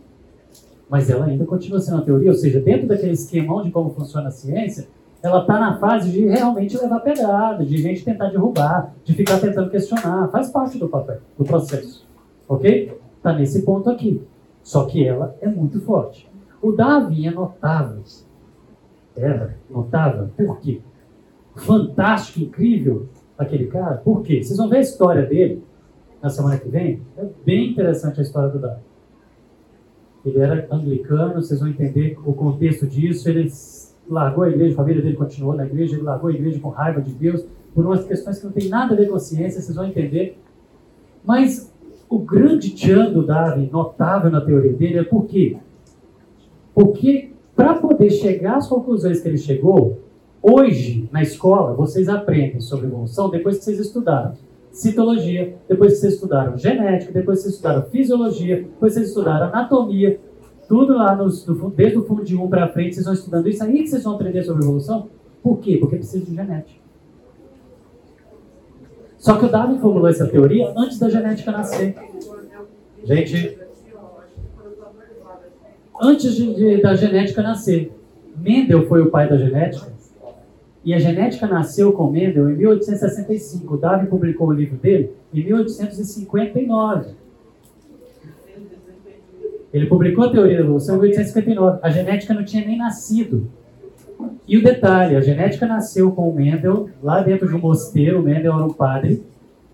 Mas ela ainda continua sendo uma teoria, ou seja, dentro daquele esquemão de como funciona a ciência, ela está na fase de realmente levar pedrada, de gente tentar derrubar, de ficar tentando questionar. Faz parte do papel, do processo. Ok? Está nesse ponto aqui. Só que ela é muito forte. O Davi é notável era notável. Por quê? Fantástico, incrível aquele cara. Por quê? Vocês vão ver a história dele na semana que vem. É bem interessante a história do Davi. Ele era anglicano, vocês vão entender o contexto disso. Ele largou a igreja, a família dele continuou na igreja, ele largou a igreja com raiva de Deus, por umas questões que não tem nada a ver com a ciência, vocês vão entender. Mas o grande tchan do Davi, notável na teoria dele, é por quê? Porque para poder chegar às conclusões que ele chegou, hoje, na escola, vocês aprendem sobre evolução depois que vocês estudaram citologia, depois que vocês estudaram genética, depois que vocês estudaram fisiologia, depois que vocês estudaram anatomia, tudo lá no, desde o fundo de 1 para frente, vocês vão estudando isso aí que vocês vão aprender sobre evolução. Por quê? Porque precisa de genética. Só que o Darwin formulou essa teoria antes da genética nascer. Gente, antes de, de, da genética nascer. Mendel foi o pai da genética. E a genética nasceu com Mendel em 1865. Darwin publicou o livro dele em 1859. Ele publicou a teoria da evolução em 1859. A genética não tinha nem nascido. E o detalhe, a genética nasceu com o Mendel lá dentro de um mosteiro. O Mendel era um padre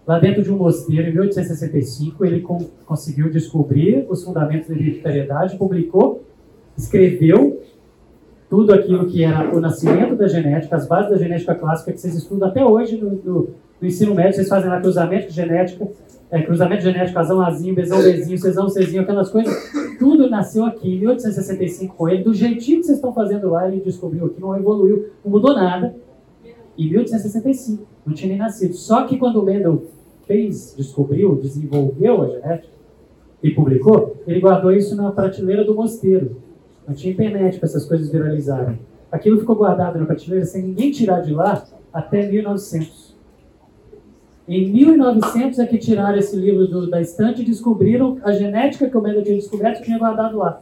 Lá dentro de um mosteiro, em 1865, ele conseguiu descobrir os fundamentos da hereditariedade, publicou, escreveu tudo aquilo que era o nascimento da genética, as bases da genética clássica que vocês estudam até hoje no, no, no ensino médio, vocês fazem lá cruzamento de genética, é, cruzamento genético, azão azinho, bezão bezinho, cesão cezinho, aquelas coisas, tudo nasceu aqui em 1865 com ele, do jeitinho que vocês estão fazendo lá, ele descobriu aqui, não evoluiu, não mudou nada, em 1865, não tinha nem nascido. Só que quando o Mendel fez, descobriu, desenvolveu a genética e publicou, ele guardou isso na prateleira do mosteiro. Não tinha internet para essas coisas viralizarem. Aquilo ficou guardado na prateleira sem ninguém tirar de lá até 1900. Em 1900 é que tiraram esse livro do, da estante e descobriram a genética que o Mendel tinha descoberto e tinha guardado lá.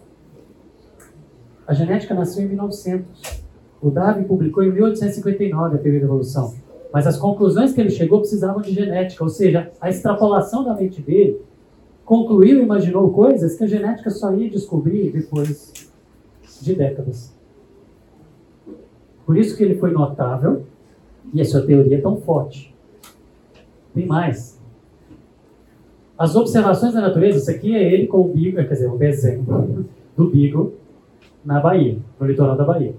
A genética nasceu em 1900. O Darwin publicou em 1859 a teoria da evolução. Mas as conclusões que ele chegou precisavam de genética, ou seja, a extrapolação da mente dele concluiu e imaginou coisas que a genética só ia descobrir depois de décadas. Por isso que ele foi notável e a sua teoria é tão forte. Tem mais. As observações da natureza, isso aqui é ele com o Beagle, quer dizer, um desenho do Beagle na Bahia, no litoral da Bahia.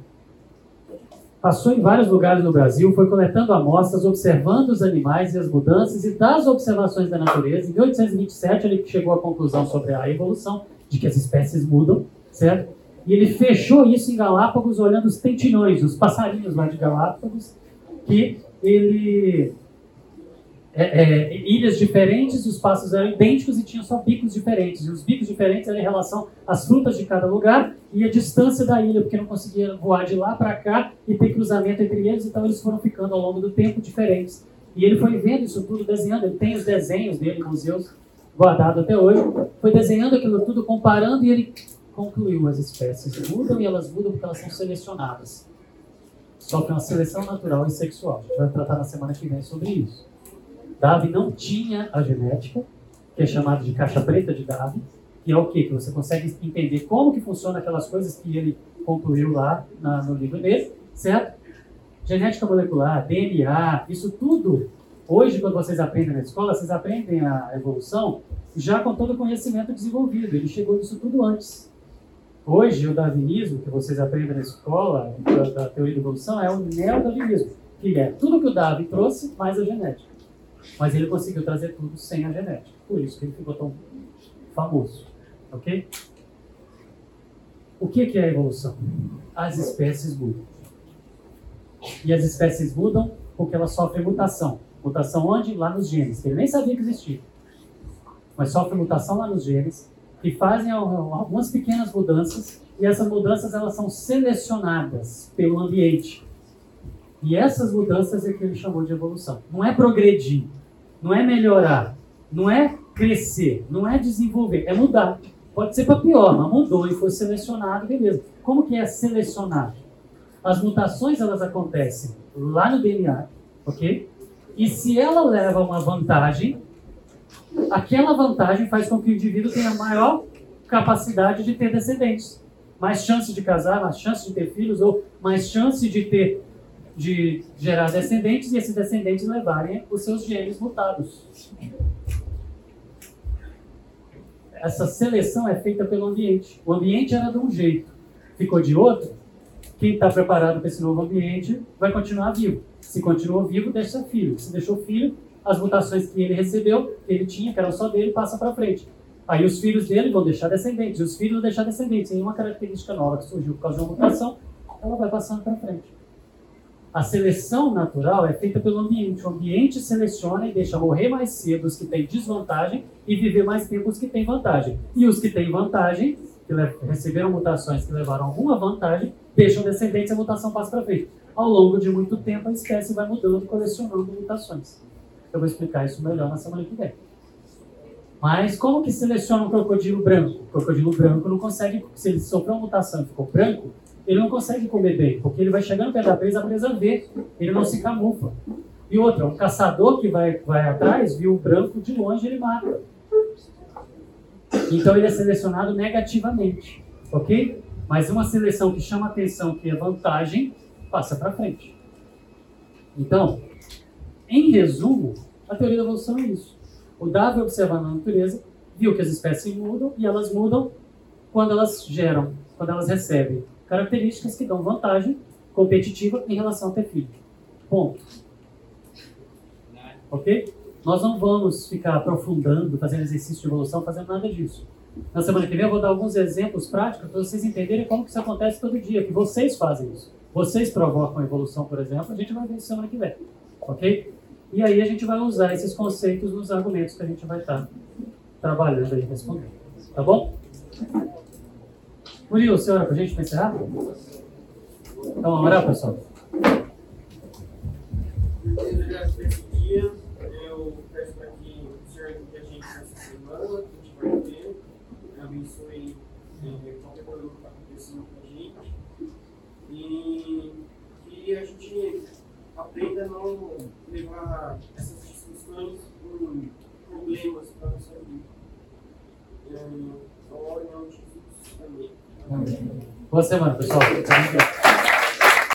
Passou em vários lugares no Brasil, foi coletando amostras, observando os animais e as mudanças, e das observações da natureza, em 1827 ele chegou à conclusão sobre a evolução, de que as espécies mudam, certo? E ele fechou isso em Galápagos, olhando os tentilhões, os passarinhos lá de Galápagos, que ele é, é, ilhas diferentes, os passos eram idênticos e tinham só bicos diferentes. E os bicos diferentes eram em relação às frutas de cada lugar e a distância da ilha, porque não conseguia voar de lá para cá e ter cruzamento entre eles, então eles foram ficando ao longo do tempo diferentes. E ele foi vendo isso tudo, desenhando, ele tem os desenhos dele em museus guardados até hoje, foi desenhando aquilo tudo, comparando e ele concluiu as espécies mudam e elas mudam porque elas são selecionadas. Sofrem uma seleção natural e sexual. A gente vai tratar na semana que vem sobre isso. Darwin não tinha a genética, que é chamada de caixa preta de Darwin, que é o quê? Que você consegue entender como que funciona aquelas coisas que ele concluiu lá na, no livro dele, certo? Genética molecular, DNA, isso tudo, hoje quando vocês aprendem na escola, vocês aprendem a evolução já com todo o conhecimento desenvolvido. Ele chegou nisso tudo antes. Hoje, o darwinismo, que vocês aprendem na escola, da, da teoria da evolução, é o neodarwinismo, que é tudo que o Darwin trouxe, mais a genética. Mas ele conseguiu trazer tudo sem a genética. Por isso que ele ficou tão famoso. Ok? O que é a evolução? As espécies mudam. E as espécies mudam porque elas sofrem mutação. Mutação onde? Lá nos genes. Ele nem sabia que existia. Mas sofre mutação lá nos genes que fazem algumas pequenas mudanças e essas mudanças elas são selecionadas pelo ambiente. E essas mudanças é que ele chamou de evolução. Não é progredir, não é melhorar, não é crescer, não é desenvolver, é mudar. Pode ser para pior, mas mudou e foi selecionado, beleza. Como que é selecionar? As mutações elas acontecem lá no DNA, ok? E se ela leva uma vantagem, aquela vantagem faz com que o indivíduo tenha maior capacidade de ter descendentes, mais chance de casar, mais chance de ter filhos ou mais chance de ter de gerar descendentes e esses descendentes levarem os seus genes mutados. Essa seleção é feita pelo ambiente. O ambiente era de um jeito, ficou de outro. Quem está preparado para esse novo ambiente vai continuar vivo. Se continuou vivo, deixa filho. Se deixou filho, as mutações que ele recebeu, que ele tinha, que eram só dele, passa para frente. Aí os filhos dele vão deixar descendentes, os filhos vão deixar descendentes. E uma característica nova que surgiu por causa de uma mutação, ela vai passando para frente. A seleção natural é feita pelo ambiente. O ambiente seleciona e deixa morrer mais cedo os que têm desvantagem e viver mais tempo os que têm vantagem. E os que têm vantagem, que receberam mutações que levaram alguma vantagem, deixam descendentes e a mutação passa para frente. Ao longo de muito tempo, a espécie vai mudando, colecionando mutações. Eu vou explicar isso melhor na semana que vem. Mas como que seleciona um crocodilo branco? O crocodilo branco não consegue, se ele sofreu uma mutação e ficou branco, ele não consegue comer bem, porque ele vai chegando perto da presa, a presa vê, ele não se camufla. E outra, um caçador que vai, vai atrás, viu o branco de longe, ele mata. Então ele é selecionado negativamente, ok? Mas uma seleção que chama atenção, que é vantagem, passa para frente. Então, em resumo, a teoria da evolução é isso. O Darwin observando a natureza, viu que as espécies mudam e elas mudam quando elas geram, quando elas recebem características que dão vantagem competitiva em relação a ter filho. Ponto. Ok? Nós não vamos ficar aprofundando, fazendo exercício de evolução, fazendo nada disso. Na semana que vem eu vou dar alguns exemplos práticos para vocês entenderem como que isso acontece todo dia, que vocês fazem isso. Vocês provocam a evolução, por exemplo, a gente vai ver isso semana que vem. Ok? E aí a gente vai usar esses conceitos nos argumentos que a gente vai estar trabalhando aí, respondendo. Tá bom? Murilo, você ora para a gente para encerrar? Então, vamos orar, pessoal. Dia, eu peço para que o Senhor a gente nessa semana, que a gente vai abençoe é, qualquer que está acontecendo com a gente, e que a gente aprenda Tenta não levar essas discussões por problemas para a sua vida. É, ore em nome de. Boa semana, pessoal.